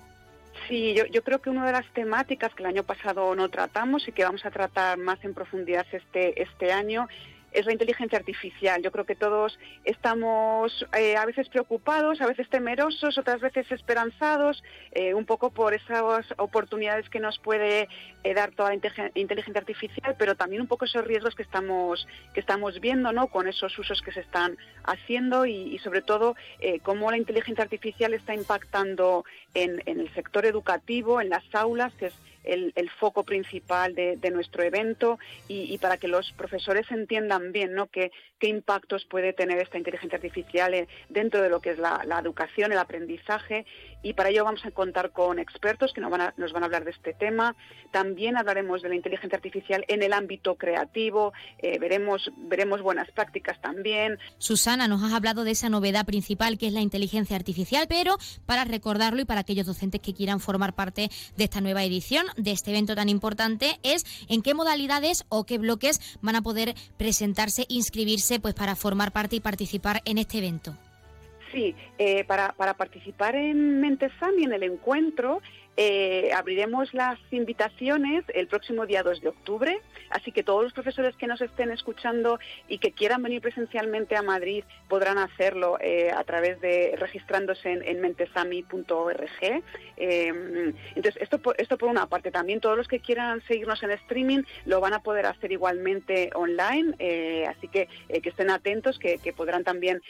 Sí, yo, yo, creo que una de las temáticas que el año pasado no tratamos y que vamos a tratar más en profundidad este, este año es la inteligencia artificial. Yo creo que todos estamos eh, a veces preocupados, a veces temerosos, otras veces esperanzados, eh, un poco por esas oportunidades que nos puede eh, dar toda la inteligencia artificial, pero también un poco esos riesgos que estamos que estamos viendo, ¿no? Con esos usos que se están haciendo y, sobre todo cómo la inteligencia artificial está impactando en, en el sector educativo, en las aulas, que es el, foco principal de, nuestro evento y, para que los profesores entiendan bien ¿no? qué, qué impactos puede tener esta inteligencia artificial dentro de lo que es la, educación, el aprendizaje y para ello vamos a contar con expertos que nos van, a, nos van a hablar de este tema. También hablaremos de la inteligencia artificial en el ámbito creativo, eh, veremos, veremos buenas prácticas también. Susana, nos has hablado de esa novedad principal que es la inteligencia artificial, pero para recordarlo y para aquellos docentes que quieran formar parte de esta nueva edición, de este evento tan importante es en qué modalidades o qué bloques van a poder presentarse, inscribirse pues para formar parte y participar en este evento. Sí, eh, para, para participar en Mentesami, en el encuentro, eh, abriremos las invitaciones el próximo día 2 de octubre, así que todos los profesores que nos estén escuchando y que quieran venir presencialmente a Madrid podrán hacerlo eh, a través de registrándose en, mentesami.org. Eh, entonces, esto por, esto por una parte. También todos los que quieran seguirnos en streaming lo van a poder hacer igualmente online, así que que estén atentos, que, que podrán también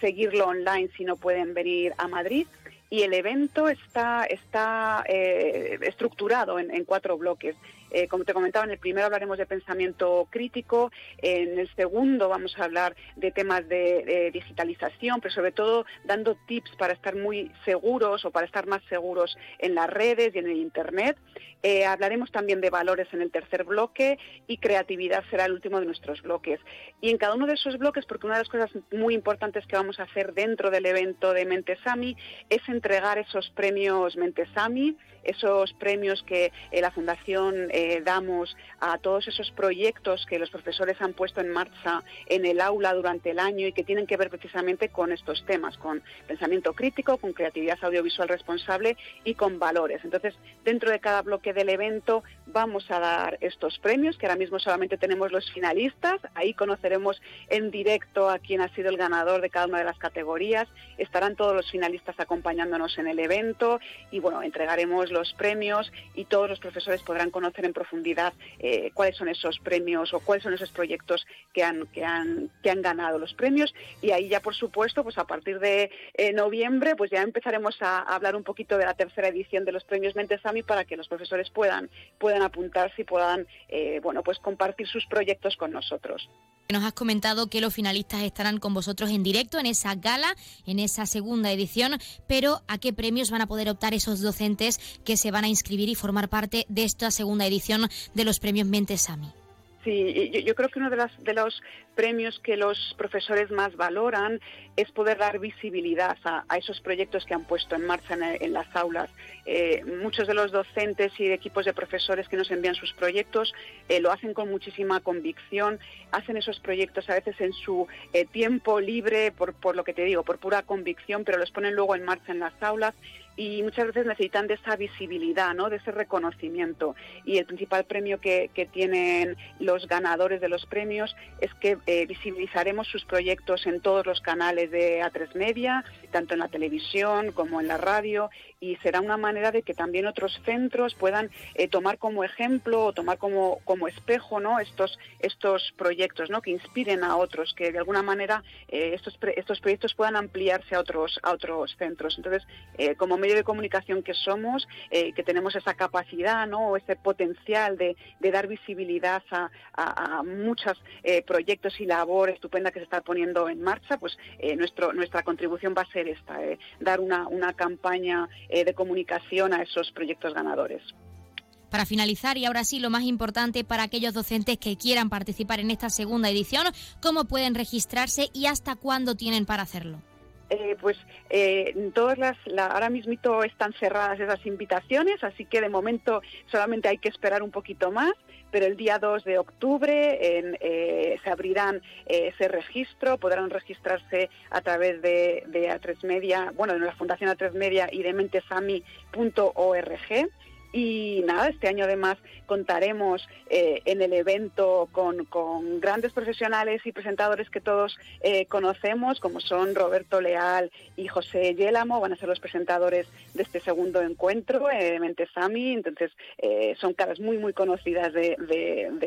seguirlo online si no pueden venir a Madrid y el evento está, está eh, estructurado en, cuatro bloques. Eh, como te comentaba, en el primero hablaremos de pensamiento crítico, en el segundo vamos a hablar de temas de, digitalización, pero sobre todo dando tips para estar muy seguros o para estar más seguros en las redes y en el Internet. Eh, hablaremos también de valores en el tercer bloque y creatividad será el último de nuestros bloques. Y en cada uno de esos bloques, porque una de las cosas muy importantes que vamos a hacer dentro del evento de Mentesami es entregar esos premios Mentesami, esos premios que eh, la Fundación eh, damos a todos esos proyectos que los profesores han puesto en marcha en el aula durante el año y que tienen que ver precisamente con estos temas, con pensamiento crítico, con creatividad audiovisual responsable y con valores. Entonces, dentro de cada bloque del evento vamos a dar estos premios, que ahora mismo solamente tenemos los finalistas. Ahí conoceremos en directo a quién ha sido el ganador de cada una de las categorías. Estarán todos los finalistas acompañándonos en el evento y bueno, entregaremos los premios y todos los profesores podrán conocer en profundidad eh, cuáles son esos premios o cuáles son esos proyectos que han, que han, que han ganado los premios. Y ahí ya, por supuesto, pues a partir de eh, noviembre, pues ya empezaremos a, hablar un poquito de la tercera edición de los premios Mentesami para que los profesores puedan, puedan apuntarse y puedan eh, bueno, pues compartir sus proyectos con nosotros. Nos has comentado que los finalistas estarán con vosotros en directo en esa gala, en esa segunda edición, pero ¿a qué premios van a poder optar esos docentes que se van a inscribir y formar parte de esta segunda edición de los premios Mentesami? Sí, yo, creo que uno de, los premios que los profesores más valoran es poder dar visibilidad a, esos proyectos que han puesto en marcha en, las aulas. Eh, muchos de los docentes y equipos de profesores que nos envían sus proyectos eh, lo hacen con muchísima convicción, hacen esos proyectos a veces en su eh, tiempo libre, por, por lo que te digo, por pura convicción, pero los ponen luego en marcha en las aulas y muchas veces necesitan de esa visibilidad, ¿no? de ese reconocimiento. Y el principal premio que, que, tienen los ganadores de los premios es que eh, visibilizaremos sus proyectos en todos los canales de A3 Media, tanto en la televisión como en la radio, y será una manera de que también otros centros puedan eh, tomar como ejemplo o tomar como, como espejo ¿no? estos, estos proyectos, ¿no? que inspiren a otros, que de alguna manera eh, estos, estos proyectos puedan ampliarse a otros, a otros centros. Entonces, como medio de comunicación que somos, que tenemos esa capacidad ¿no? o ese potencial de, dar visibilidad a, a, muchos proyectos y labor estupenda que se está poniendo en marcha, pues nuestro, nuestra contribución va a ser esta, eh, dar una, una campaña eh, de comunicación a esos proyectos ganadores. Para finalizar, y ahora sí lo más importante para aquellos docentes que quieran participar en esta segunda edición, ¿cómo pueden registrarse y hasta cuándo tienen para hacerlo? Eh, pues eh, todas las, ahora mismo están cerradas esas invitaciones, así que de momento solamente hay que esperar un poquito más, pero el día 2 de octubre eh, se abrirán ese registro, podrán registrarse a través de, de A3 Media, bueno, de la Fundación A3 Media y de mentesami.org y nada, este año además contaremos eh, en el evento con, grandes profesionales y presentadores que todos eh, conocemos, como son Roberto Leal y José Yélamo, van a ser los presentadores de este segundo encuentro, eh, Mentesami, entonces eh, son caras muy, muy conocidas de,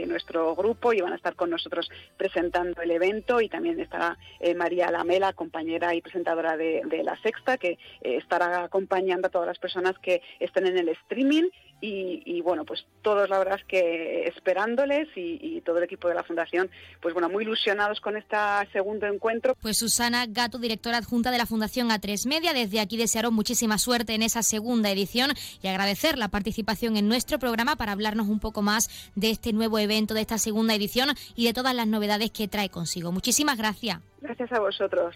nuestro grupo y van a estar con nosotros presentando el evento. Y también estará María Lamela, compañera y presentadora de, de La Sexta, que estará acompañando a todas las personas que estén en el streaming y, bueno, pues todos la verdad es que esperándoles y, todo el equipo de la Fundación, pues bueno, muy ilusionados con este segundo encuentro. Pues Susana Gato, directora adjunta de la Fundación A3 Media, desde aquí desearos muchísima suerte en esa segunda edición y agradecer la participación en nuestro programa para hablarnos un poco más de este nuevo evento, de esta segunda edición y de todas las novedades que trae consigo. Muchísimas gracias. Gracias a vosotros.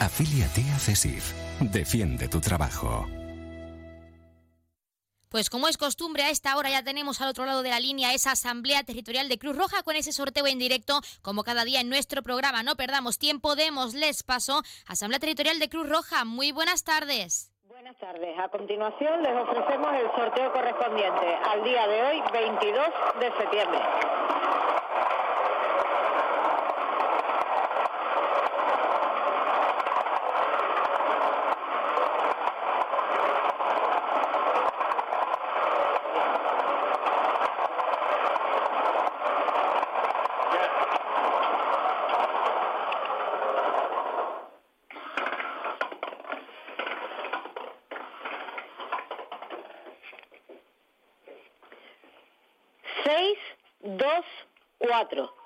Afíliate a CESIF. Defiende tu trabajo. Pues como es costumbre, a esta hora ya tenemos al otro lado de la línea esa Asamblea Territorial de Cruz Roja con ese sorteo en directo, como cada día en nuestro programa. No perdamos tiempo, démosles paso. Asamblea Territorial de Cruz Roja, muy buenas tardes. Buenas tardes. A continuación les ofrecemos el sorteo correspondiente al día de hoy, 22 de septiembre.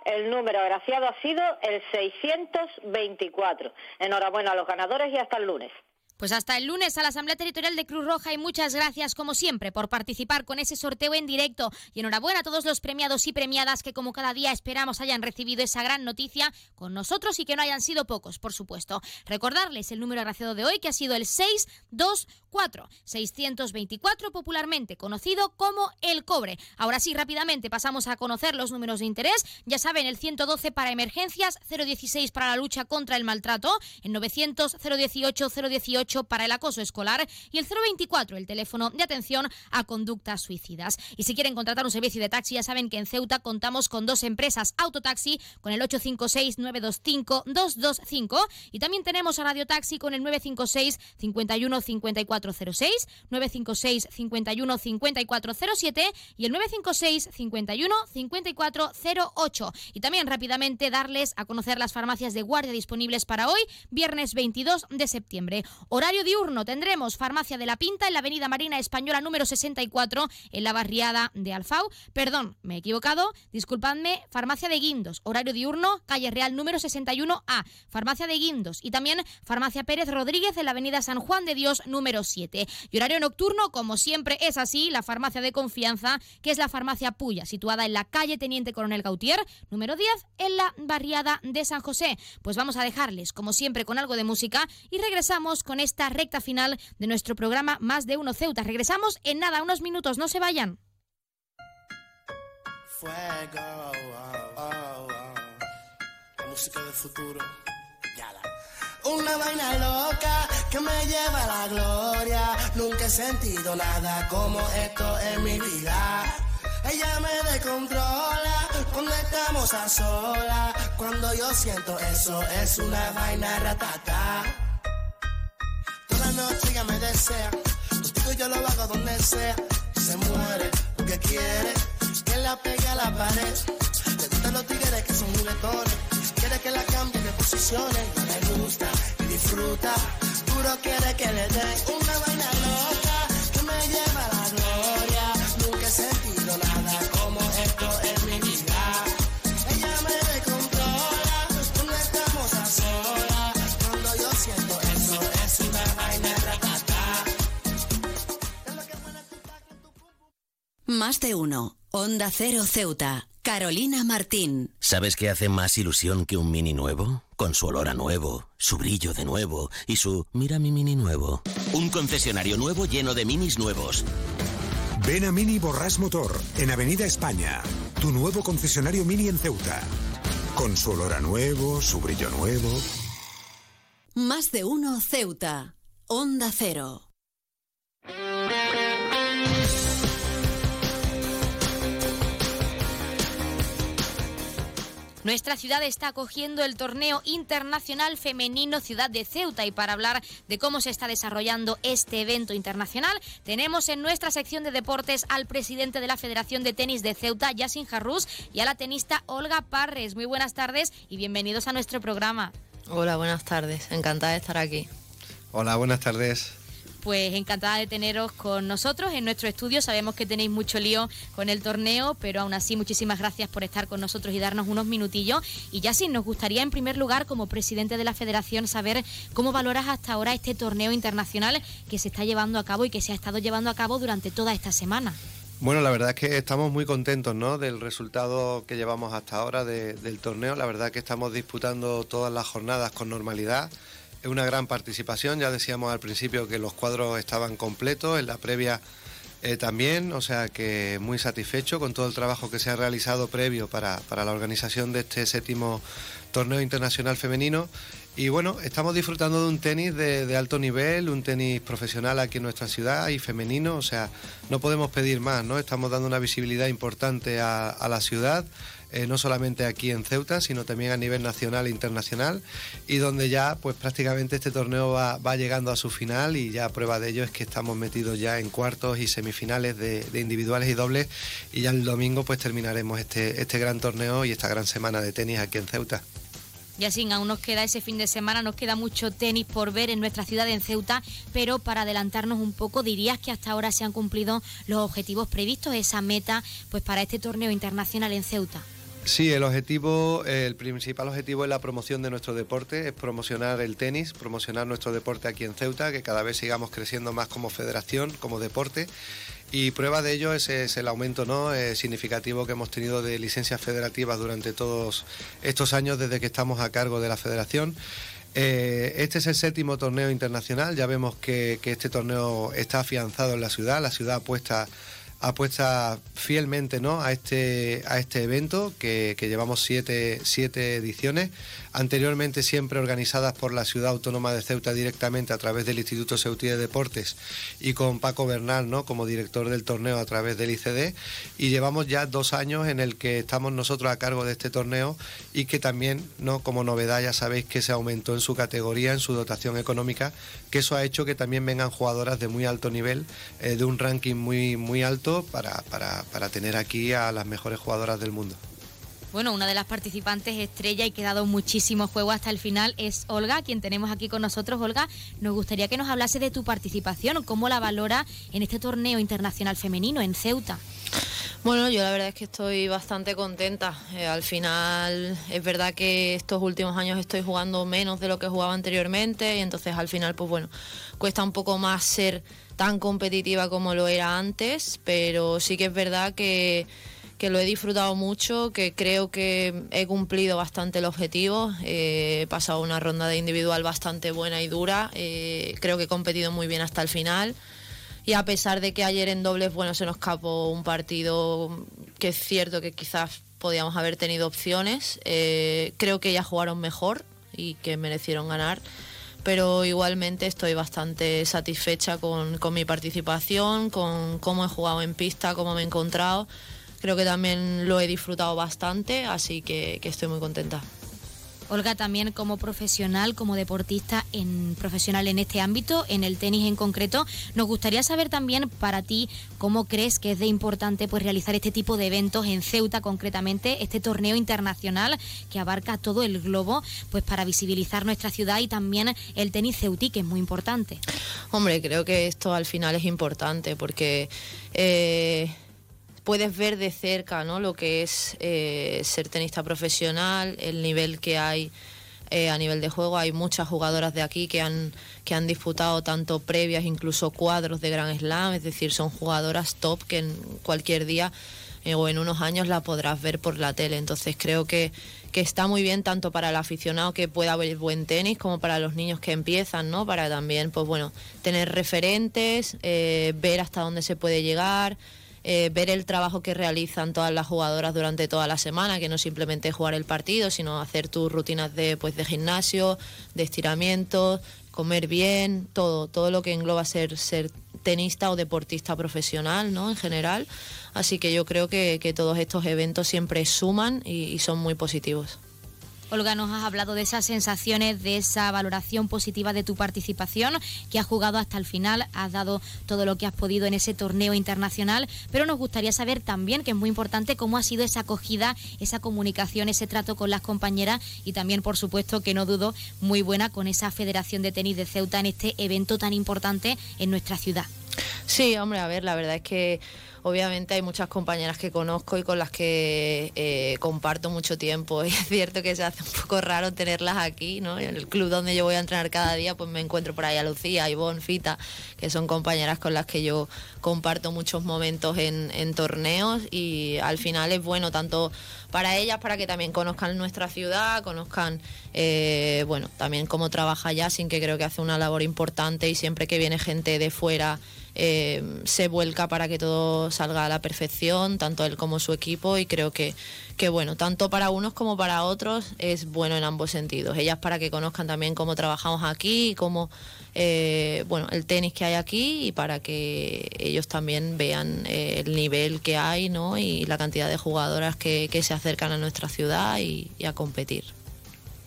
El número agraciado ha sido el 624. Enhorabuena a los ganadores y hasta el lunes. Pues hasta el lunes a la Asamblea Territorial de Cruz Roja y muchas gracias como siempre por participar con ese sorteo en directo y enhorabuena a todos los premiados y premiadas que como cada día esperamos hayan recibido esa gran noticia con nosotros y que no hayan sido pocos, por supuesto. Recordarles el número agraciado de hoy que ha sido el 624 624 popularmente conocido como el cobre. Ahora sí, rápidamente pasamos a conocer los números de interés. Ya saben, el 112 para emergencias, 016 para la lucha contra el maltrato, el 900 018 018 para el acoso escolar y el 024, el teléfono de atención a conductas suicidas. Y si quieren contratar un servicio de taxi, ya saben que en Ceuta contamos con dos empresas autotaxi con el 856-925-225 y también tenemos a Radio Taxi con el 956 51 5406, 956 51 5407 y el 956 51 5408. Y también rápidamente darles a conocer las farmacias de guardia disponibles para hoy, viernes 22 de septiembre diurno tendremos Farmacia de la Pinta en la Avenida Marina Española número 64 en la barriada de Alfau. Perdón, me he equivocado, disculpadme, Farmacia de Guindos. Horario diurno, calle Real número 61A, Farmacia de Guindos. Y también Farmacia Pérez Rodríguez en la Avenida San Juan de Dios número 7. Y horario nocturno, como siempre es así, la farmacia de confianza, que es la farmacia Puya, situada en la calle Teniente Coronel Gautier, número 10, en la barriada de San José. Pues vamos a dejarles, como siempre, con algo de música y regresamos con esta recta final de nuestro programa Más de Uno Ceuta. Regresamos en nada, unos minutos, no se vayan. Fuego, oh, oh, oh. La música del futuro. Una vaina loca que me lleva a la gloria. Nunca he sentido nada como esto en mi vida. Ella me descontrola cuando estamos a solas. Cuando yo siento eso, es una vaina ratata. Noche ella me desea. Contigo yo lo hago donde sea. Se muere porque quiere que la pegue a la pared. Le gustan los tigres que son juguetones. Quiere que la cambie de posiciones. No le gusta y disfruta. Duro quiere que le dé una vaina loca que me lleva la gloria. Nunca he sentido nada como Más de uno. Onda Cero Ceuta. Carolina Martín. ¿Sabes qué hace más ilusión que un mini nuevo? Con su olor a nuevo, su brillo de nuevo y su mira mi mini nuevo. Un concesionario nuevo lleno de minis nuevos. Ven a Mini Borrás Motor, en Avenida España. Tu nuevo concesionario Mini en Ceuta. Con su olor a nuevo, su brillo nuevo. Más de uno Ceuta. Onda Cero. Nuestra ciudad está acogiendo el torneo internacional femenino Ciudad de Ceuta y para hablar de cómo se está desarrollando este evento internacional tenemos en nuestra sección de deportes al presidente de la Federación de Tenis de Ceuta, Yasin Jarrús, y a la tenista Olga Parres. Muy buenas tardes y bienvenidos a nuestro programa. Hola, buenas tardes. Encantada de estar aquí. Hola, buenas tardes. Pues encantada de teneros con nosotros en nuestro estudio. Sabemos que tenéis mucho lío con el torneo, pero aún así muchísimas gracias por estar con nosotros y darnos unos minutillos. Y ya sí, nos gustaría en primer lugar, como presidente de la federación, saber cómo valoras hasta ahora este torneo internacional que se está llevando a cabo y que se ha estado llevando a cabo durante toda esta semana. Bueno, la verdad es que estamos muy contentos ¿no? del resultado que llevamos hasta ahora de- del torneo. La verdad que estamos disputando todas las jornadas con normalidad. Una gran participación. Ya decíamos al principio que los cuadros estaban completos, en la previa eh, también, o sea que muy satisfecho con todo el trabajo que se ha realizado previo para, para la organización de este séptimo torneo internacional femenino. Y bueno, estamos disfrutando de un tenis de, alto nivel, un tenis profesional aquí en nuestra ciudad y femenino, o sea, no podemos pedir más, ¿no? Estamos dando una visibilidad importante a la ciudad, eh, no solamente aquí en Ceuta, sino también a nivel nacional e internacional, y donde ya pues prácticamente este torneo va, llegando a su final y ya prueba de ello es que estamos metidos ya en cuartos y semifinales de, individuales y dobles, y ya el domingo pues terminaremos este, este gran torneo y esta gran semana de tenis aquí en Ceuta. Y así aún nos queda ese fin de semana, nos queda mucho tenis por ver en nuestra ciudad en Ceuta, pero para adelantarnos un poco, dirías que hasta ahora se han cumplido los objetivos previstos, esa meta, pues para este torneo internacional en Ceuta. Sí, el objetivo, el principal objetivo es la promoción de nuestro deporte, es promocionar el tenis, promocionar nuestro deporte aquí en Ceuta, que cada vez sigamos creciendo más como federación, como deporte. Y prueba de ello es, el aumento ¿no? eh, significativo que hemos tenido de licencias federativas durante todos estos años desde que estamos a cargo de la federación. Eh, este es el séptimo torneo internacional, ya vemos que, que este torneo está afianzado en la ciudad, la ciudad apuesta apuesta fielmente ¿no? a, este, a este evento que, que llevamos siete, siete ediciones, anteriormente siempre organizadas por la Ciudad Autónoma de Ceuta directamente a través del Instituto Ceutí de Deportes y con Paco Bernal ¿no? como director del torneo a través del ICD y llevamos ya dos años en el que estamos nosotros a cargo de este torneo y que también ¿no? como novedad ya sabéis que se aumentó en su categoría, en su dotación económica, que eso ha hecho que también vengan jugadoras de muy alto nivel, eh, de un ranking muy, muy alto para, para, para tener aquí a las mejores jugadoras del mundo. Bueno, una de las participantes estrella y que ha dado muchísimo juego hasta el final es Olga, quien tenemos aquí con nosotros. Olga, nos gustaría que nos hablase de tu participación, cómo la valora en este torneo internacional femenino en Ceuta. Bueno, yo la verdad es que estoy bastante contenta. Eh, al final es verdad que estos últimos años estoy jugando menos de lo que jugaba anteriormente y entonces al final pues bueno, cuesta un poco más ser tan competitiva como lo era antes, pero sí que es verdad que que lo he disfrutado mucho, que creo que he cumplido bastante el objetivo. Eh, he pasado una ronda de individual bastante buena y dura. Eh, creo que he competido muy bien hasta el final. Y a pesar de que ayer en dobles, bueno, se nos escapó un partido que es cierto que quizás podíamos haber tenido opciones. Eh, creo que ya jugaron mejor y que merecieron ganar. Pero igualmente estoy bastante satisfecha con, con mi participación, con cómo he jugado en pista, cómo me he encontrado creo que también lo he disfrutado bastante, así que, estoy muy contenta. Olga, también como profesional, como deportista en, profesional en este ámbito, en el tenis en concreto, nos gustaría saber también para ti cómo crees que es de importante pues, realizar este tipo de eventos en Ceuta concretamente, este torneo internacional que abarca todo el globo, pues para visibilizar nuestra ciudad y también el tenis ceutí, que es muy importante. Hombre, creo que esto al final es importante porque... Eh, puedes ver de cerca ¿no? lo que es eh, ser tenista profesional, el nivel que hay eh, a nivel de juego. Hay muchas jugadoras de aquí que han, que han disputado tanto previas, incluso cuadros de Gran Slam, es decir, son jugadoras top que en cualquier día eh, o en unos años la podrás ver por la tele. Entonces creo que, que está muy bien tanto para el aficionado que pueda ver buen tenis como para los niños que empiezan, ¿no? Para también, pues bueno, tener referentes, ver hasta dónde se puede llegar. Eh, ver el trabajo que realizan todas las jugadoras durante toda la semana, que no simplemente jugar el partido, sino hacer tus rutinas de, pues, de gimnasio, de estiramiento, comer bien, todo, todo lo que engloba ser, ser tenista o deportista profesional, ¿no? En general. Así que yo creo que, todos estos eventos siempre suman y son muy positivos. Olga, nos has hablado de esas sensaciones, de esa valoración positiva de tu participación, que has jugado hasta el final, has dado todo lo que has podido en ese torneo internacional, pero nos gustaría saber también, que es muy importante, cómo ha sido esa acogida, esa comunicación, ese trato con las compañeras y también, por supuesto, que no dudo, muy buena con esa Federación de Tenis de Ceuta en este evento tan importante en nuestra ciudad. Sí, hombre, a ver, la verdad es que obviamente hay muchas compañeras que conozco y con las que eh, comparto mucho tiempo. Y es cierto que se hace un poco raro tenerlas aquí, ¿no? En el club donde yo voy a entrenar cada día, pues me encuentro por ahí a Lucía, Ivonne, Fita, que son compañeras con las que yo comparto muchos momentos en, torneos y al final es bueno tanto para ellas, para que también conozcan nuestra ciudad, conozcan, eh, bueno, también cómo trabaja allá, sin que creo que hace una labor importante y siempre que viene gente de fuera eh, se vuelca para que todo salga a la perfección, tanto él como su equipo, y creo que, que, bueno, tanto para unos como para otros es bueno en ambos sentidos. Ellas para que conozcan también cómo trabajamos aquí y cómo, eh, bueno, el tenis que hay aquí y para que ellos también vean eh, el nivel que hay, ¿no? Y la cantidad de jugadoras que, se acercan a nuestra ciudad y a competir.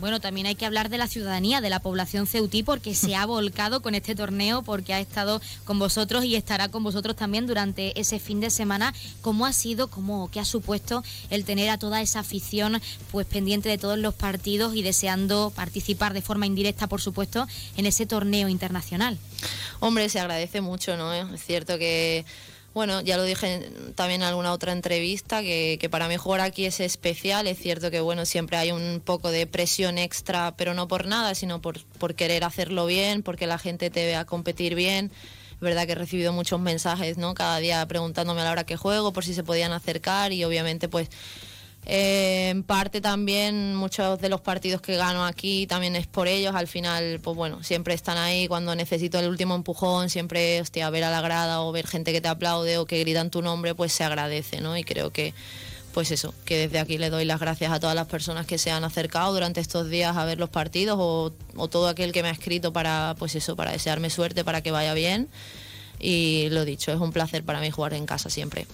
Bueno, también hay que hablar de la ciudadanía, de la población ceutí, porque se ha volcado con este torneo, porque ha estado con vosotros y estará con vosotros también durante ese fin de semana. ¿Cómo ha sido, cómo, qué ha supuesto el tener a toda esa afición pues pendiente de todos los partidos y deseando participar de forma indirecta, por supuesto, en ese torneo internacional? Hombre, se agradece mucho, ¿no? Es cierto que bueno, ya lo dije también en alguna otra entrevista, que, para mí jugar aquí es especial. Es cierto que bueno, siempre hay un poco de presión extra, pero no por nada, sino por, por querer hacerlo bien, porque la gente te vea competir bien. Es verdad que he recibido muchos mensajes, ¿no? Cada día preguntándome a la hora que juego, por si se podían acercar y obviamente pues eh, en parte también muchos de los partidos que gano aquí también es por ellos. Al final, pues bueno, siempre están ahí cuando necesito el último empujón, siempre, hostia, ver a la grada o ver gente que te aplaude o que gritan tu nombre, pues se agradece, ¿no? Y creo que, pues eso, que desde aquí le doy las gracias a todas las personas que se han acercado durante estos días a ver los partidos o, o todo aquel que me ha escrito para, pues eso, para desearme suerte, para que vaya bien. Y lo dicho, es un placer para mí jugar en casa siempre.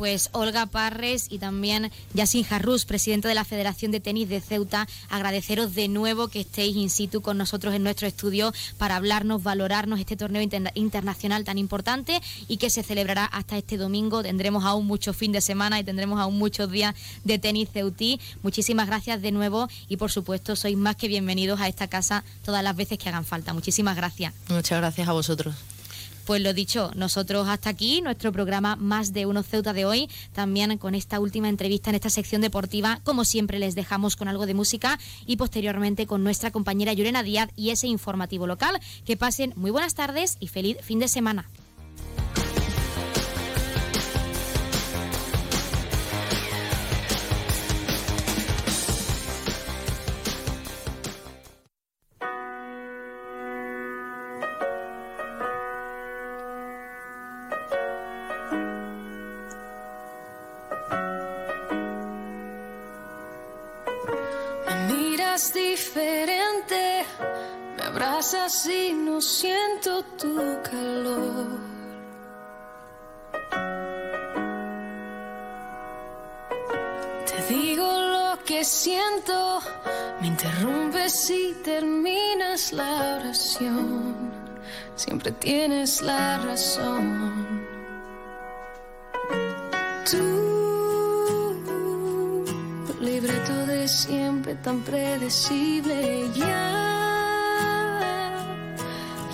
Pues Olga Parres y también Yassin Jarrus, presidente de la Federación de Tenis de Ceuta, agradeceros de nuevo que estéis in situ con nosotros en nuestro estudio para hablarnos, valorarnos este torneo internacional tan importante y que se celebrará hasta este domingo. Tendremos aún mucho fin de semana y tendremos aún muchos días de tenis ceutí. Muchísimas gracias de nuevo y por supuesto sois más que bienvenidos a esta casa todas las veces que hagan falta. Muchísimas gracias. Muchas gracias a vosotros. Pues lo dicho, nosotros hasta aquí, nuestro programa Más de Uno Ceuta de hoy, también con esta última entrevista en esta sección deportiva, como siempre les dejamos con algo de música y posteriormente con nuestra compañera Llorena Díaz y ese informativo local. Que pasen muy buenas tardes y feliz fin de semana. Abrazas y no siento tu calor. Te digo lo que siento. Me interrumpes y terminas la oración. Siempre tienes la razón. Tú libreto de siempre tan predecible. Ya,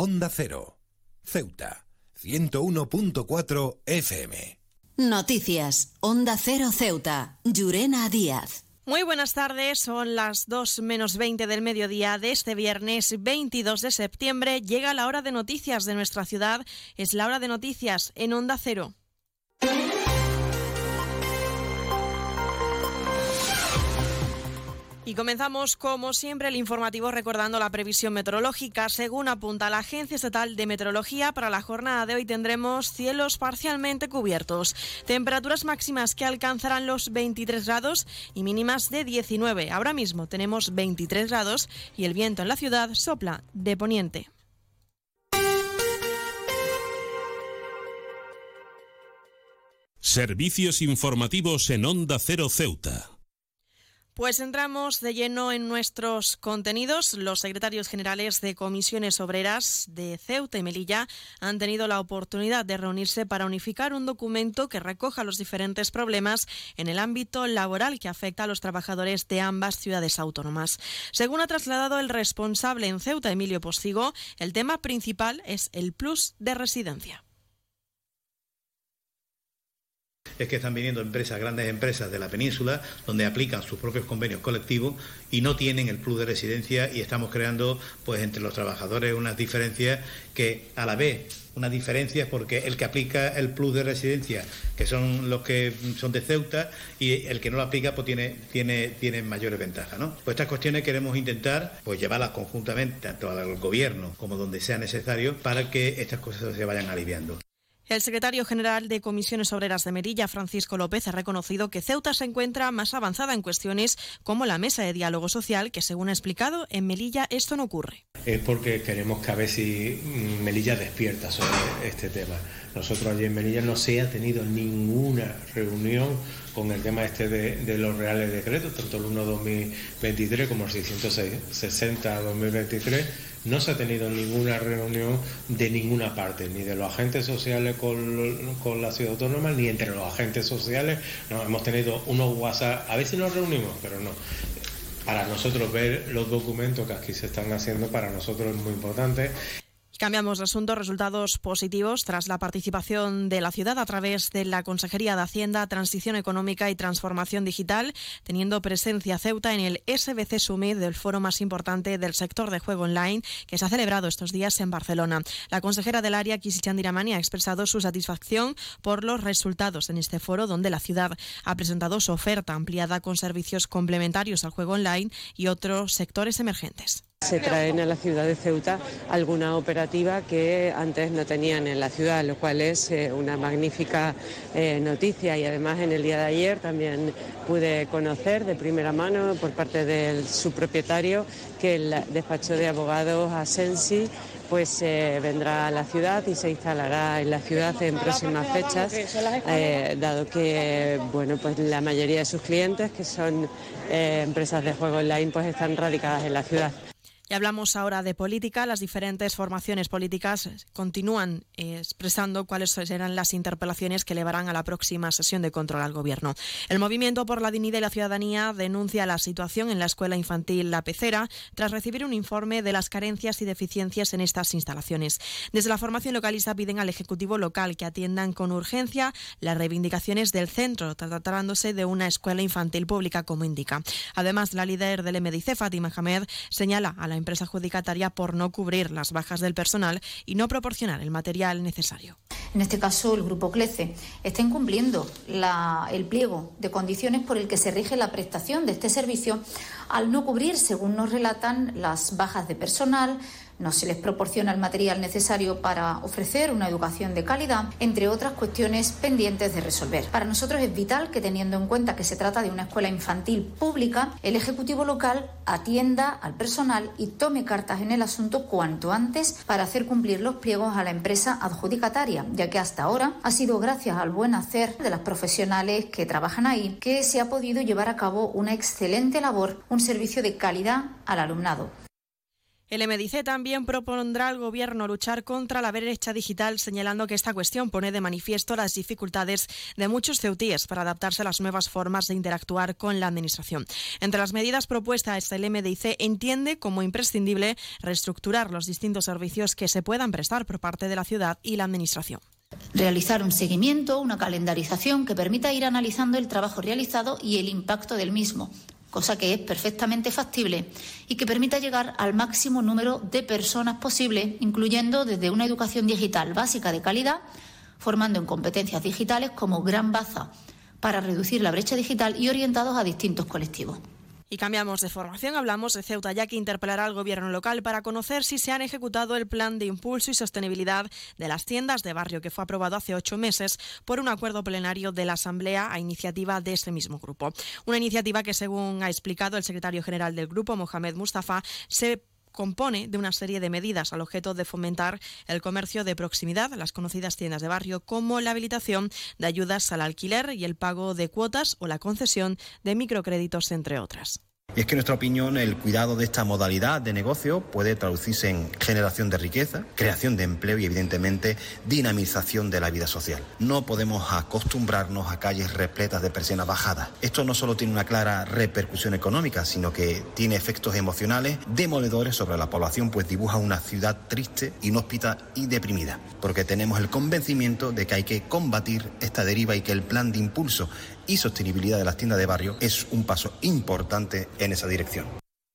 Onda Cero, Ceuta, 101.4 FM. Noticias, Onda Cero Ceuta, Llurena Díaz. Muy buenas tardes, son las 2 menos 20 del mediodía de este viernes 22 de septiembre. Llega la hora de noticias de nuestra ciudad, es la hora de noticias en Onda Cero. Y comenzamos, como siempre, el informativo recordando la previsión meteorológica. Según apunta la Agencia Estatal de Meteorología, para la jornada de hoy tendremos cielos parcialmente cubiertos, temperaturas máximas que alcanzarán los 23 grados y mínimas de 19. Ahora mismo tenemos 23 grados y el viento en la ciudad sopla de poniente. Servicios informativos en Onda Cero Ceuta. Pues entramos de lleno en nuestros contenidos. Los secretarios generales de comisiones obreras de Ceuta y Melilla han tenido la oportunidad de reunirse para unificar un documento que recoja los diferentes problemas en el ámbito laboral que afecta a los trabajadores de ambas ciudades autónomas. Según ha trasladado el responsable en Ceuta, Emilio Postigo, el tema principal es el plus de residencia. Es que están viniendo empresas, grandes empresas de la península, donde aplican sus propios convenios colectivos y no tienen el plus de residencia y estamos creando, pues, entre los trabajadores unas diferencias que a la vez unas diferencias porque el que aplica el plus de residencia, que son los que son de Ceuta, y el que no lo aplica, pues tiene, tiene, tiene mayores ventajas. ¿no? Pues estas cuestiones queremos intentar pues llevarlas conjuntamente, tanto al gobierno como donde sea necesario, para que estas cosas se vayan aliviando. El secretario general de Comisiones Obreras de Merilla, Francisco López, ha reconocido que Ceuta se encuentra más avanzada en cuestiones como la mesa de diálogo social, que según ha explicado, en Melilla esto no ocurre. Es porque queremos que a ver si mm, Melilla despierta sobre este tema. Nosotros allí en Melilla no se ha tenido ninguna reunión con el tema este de, los reales decretos, tanto el 1-2023 como el 660-2023 no se ha tenido ninguna reunión de ninguna parte, ni de los agentes sociales con, con la ciudad autónoma, ni entre los agentes sociales. No, hemos tenido unos WhatsApp, a veces nos reunimos, pero no. Para nosotros ver los documentos que aquí se están haciendo, para nosotros es muy importante. Cambiamos de asunto. Resultados positivos tras la participación de la ciudad a través de la Consejería de Hacienda, Transición Económica y Transformación Digital, teniendo presencia Ceuta en el SBC Summit del foro más importante del sector de juego online que se ha celebrado estos días en Barcelona. La consejera del área, Kisi Chandiramani, ha expresado su satisfacción por los resultados en este foro, donde la ciudad ha presentado su oferta ampliada con servicios complementarios al juego online y otros sectores emergentes. Se traen a la ciudad de Ceuta alguna operativa que antes no tenían en la ciudad, lo cual es eh, una magnífica eh, noticia y además en el día de ayer también pude conocer de primera mano por parte de su propietario que el despacho de abogados Asensi pues eh, vendrá a la ciudad y se instalará en la ciudad en próximas fechas, dado que bueno pues la mayoría de sus clientes, que son empresas de juego online, pues están radicadas en la ciudad. Y hablamos ahora de política. Las diferentes formaciones políticas continúan eh, expresando cuáles serán las interpelaciones que elevarán a la próxima sesión de control al Gobierno. El Movimiento por la Dignidad y la Ciudadanía denuncia la situación en la escuela infantil La Pecera tras recibir un informe de las carencias y deficiencias en estas instalaciones. Desde la formación localista piden al Ejecutivo local que atiendan con urgencia las reivindicaciones del centro, tratándose de una escuela infantil pública, como indica. Además, la líder del MDC, Fatima Hamed, señala a la empresa adjudicataria por no cubrir las bajas del personal y no proporcionar el material necesario. En este caso, el Grupo CLECE está incumpliendo el pliego de condiciones por el que se rige la prestación de este servicio al no cubrir, según nos relatan, las bajas de personal, no se les proporciona el material necesario para ofrecer una educación de calidad, entre otras cuestiones pendientes de resolver. Para nosotros es vital que, teniendo en cuenta que se trata de una escuela infantil pública, el Ejecutivo local atienda al personal y tome cartas en el asunto cuanto antes para hacer cumplir los pliegos a la empresa adjudicataria, ya que hasta ahora ha sido gracias al buen hacer de las profesionales que trabajan ahí que se ha podido llevar a cabo una excelente labor, un servicio de calidad al alumnado. El MDC también propondrá al Gobierno luchar contra la brecha digital, señalando que esta cuestión pone de manifiesto las dificultades de muchos ceutíes para adaptarse a las nuevas formas de interactuar con la Administración. Entre las medidas propuestas, el MDC entiende como imprescindible reestructurar los distintos servicios que se puedan prestar por parte de la ciudad y la Administración. Realizar un seguimiento, una calendarización que permita ir analizando el trabajo realizado y el impacto del mismo, cosa que es perfectamente factible y que permita llegar al máximo número de personas posible, incluyendo desde una educación digital básica de calidad, formando en competencias digitales como gran baza para reducir la brecha digital y orientados a distintos colectivos. Y cambiamos de formación, hablamos de Ceuta, ya que interpelará al gobierno local para conocer si se han ejecutado el plan de impulso y sostenibilidad de las tiendas de barrio que fue aprobado hace ocho meses por un acuerdo plenario de la Asamblea a iniciativa de ese mismo grupo. Una iniciativa que, según ha explicado el secretario general del grupo, Mohamed Mustafa, se compone de una serie de medidas al objeto de fomentar el comercio de proximidad, las conocidas tiendas de barrio, como la habilitación de ayudas al alquiler y el pago de cuotas o la concesión de microcréditos, entre otras. Y es que en nuestra opinión el cuidado de esta modalidad de negocio puede traducirse en generación de riqueza, creación de empleo y evidentemente dinamización de la vida social. No podemos acostumbrarnos a calles repletas de persianas bajadas. Esto no solo tiene una clara repercusión económica, sino que tiene efectos emocionales demoledores sobre la población, pues dibuja una ciudad triste, inhóspita y deprimida. Porque tenemos el convencimiento de que hay que combatir esta deriva y que el plan de impulso y sostenibilidad de las tiendas de barrio es un paso importante en esa dirección.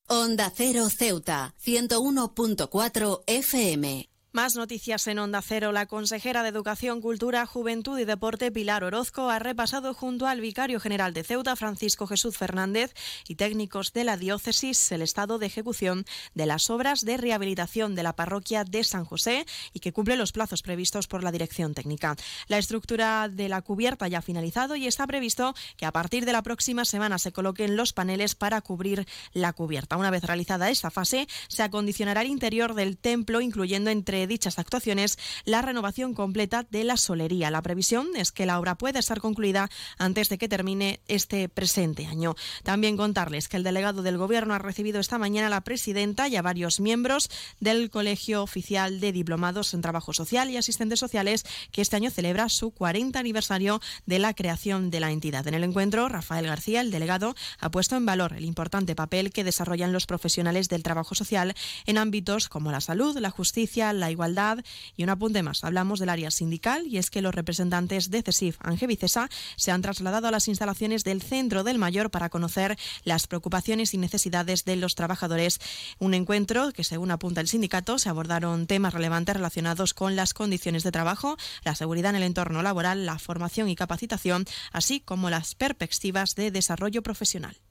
Onda Cero Ceuta, 101.4 FM. Más noticias en Onda Cero. La consejera de Educación, Cultura, Juventud y Deporte, Pilar Orozco, ha repasado junto al vicario general de Ceuta, Francisco Jesús Fernández, y técnicos de la diócesis el estado de ejecución de las obras de rehabilitación de la parroquia de San José y que cumple los plazos previstos por la dirección técnica. La estructura de la cubierta ya ha finalizado y está previsto que a partir de la próxima semana se coloquen los paneles para cubrir la cubierta. Una vez realizada esta fase, se acondicionará el interior del templo, incluyendo entre dichas actuaciones la renovación completa de la solería. La previsión es que la obra pueda estar concluida antes de que termine este presente año. También contarles que el delegado del Gobierno ha recibido esta mañana a la presidenta y a varios miembros del Colegio Oficial de Diplomados en Trabajo Social y Asistentes Sociales, que este año celebra su 40 aniversario de la creación de la entidad. En el encuentro, Rafael García, el delegado, ha puesto en valor el importante papel que desarrollan los profesionales del trabajo social en ámbitos como la salud, la justicia, la igualdad. Y un apunte más, hablamos del área sindical y es que los representantes de CESIF Angevicesa se han trasladado a las instalaciones del Centro del Mayor para conocer las preocupaciones y necesidades de los trabajadores. Un encuentro que, según apunta el sindicato, se abordaron temas relevantes relacionados con las condiciones de trabajo, la seguridad en el entorno laboral, la formación y capacitación, así como las perspectivas de desarrollo profesional.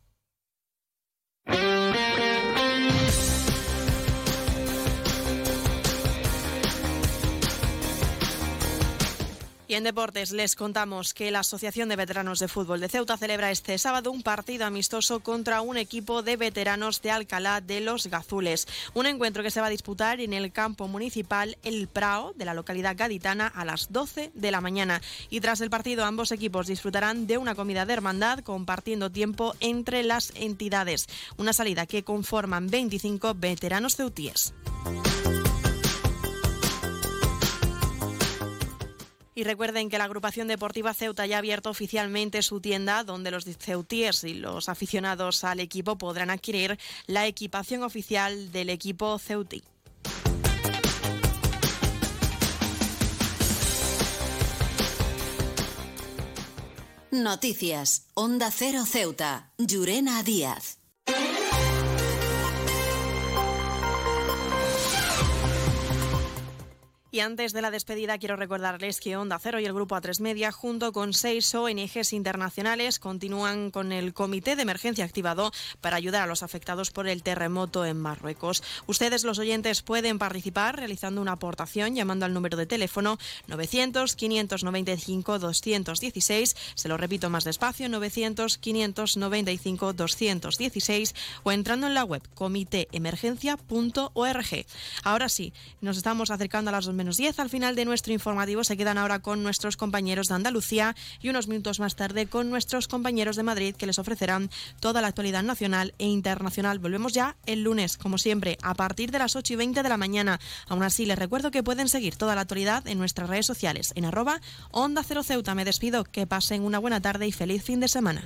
Y en deportes les contamos que la Asociación de Veteranos de Fútbol de Ceuta celebra este sábado un partido amistoso contra un equipo de veteranos de Alcalá de los Gazules. Un encuentro que se va a disputar en el campo municipal El Prao de la localidad gaditana a las 12 de la mañana. Y tras el partido ambos equipos disfrutarán de una comida de hermandad compartiendo tiempo entre las entidades. Una salida que conforman 25 veteranos ceutíes. Y recuerden que la agrupación deportiva Ceuta ya ha abierto oficialmente su tienda donde los ceutíes y los aficionados al equipo podrán adquirir la equipación oficial del equipo ceutí. Noticias. Onda Cero Ceuta. Llurena Díaz. Y antes de la despedida quiero recordarles que Onda Cero y el Grupo A3 Media, junto con seis ONGs internacionales, continúan con el Comité de Emergencia activado para ayudar a los afectados por el terremoto en Marruecos. Ustedes, los oyentes, pueden participar realizando una aportación llamando al número de teléfono 900-595-216. Se lo repito más despacio, 900-595-216 o entrando en la web comitéemergencia.org. Ahora sí, nos estamos acercando a las dos menos 10. Al final de nuestro informativo se quedan ahora con nuestros compañeros de Andalucía y unos minutos más tarde con nuestros compañeros de Madrid que les ofrecerán toda la actualidad nacional e internacional. Volvemos ya el lunes, como siempre, a partir de las 8 y 20 de la mañana. Aún así, les recuerdo que pueden seguir toda la actualidad en nuestras redes sociales, en arroba Onda Cero Ceuta. Me despido, que pasen una buena tarde y feliz fin de semana.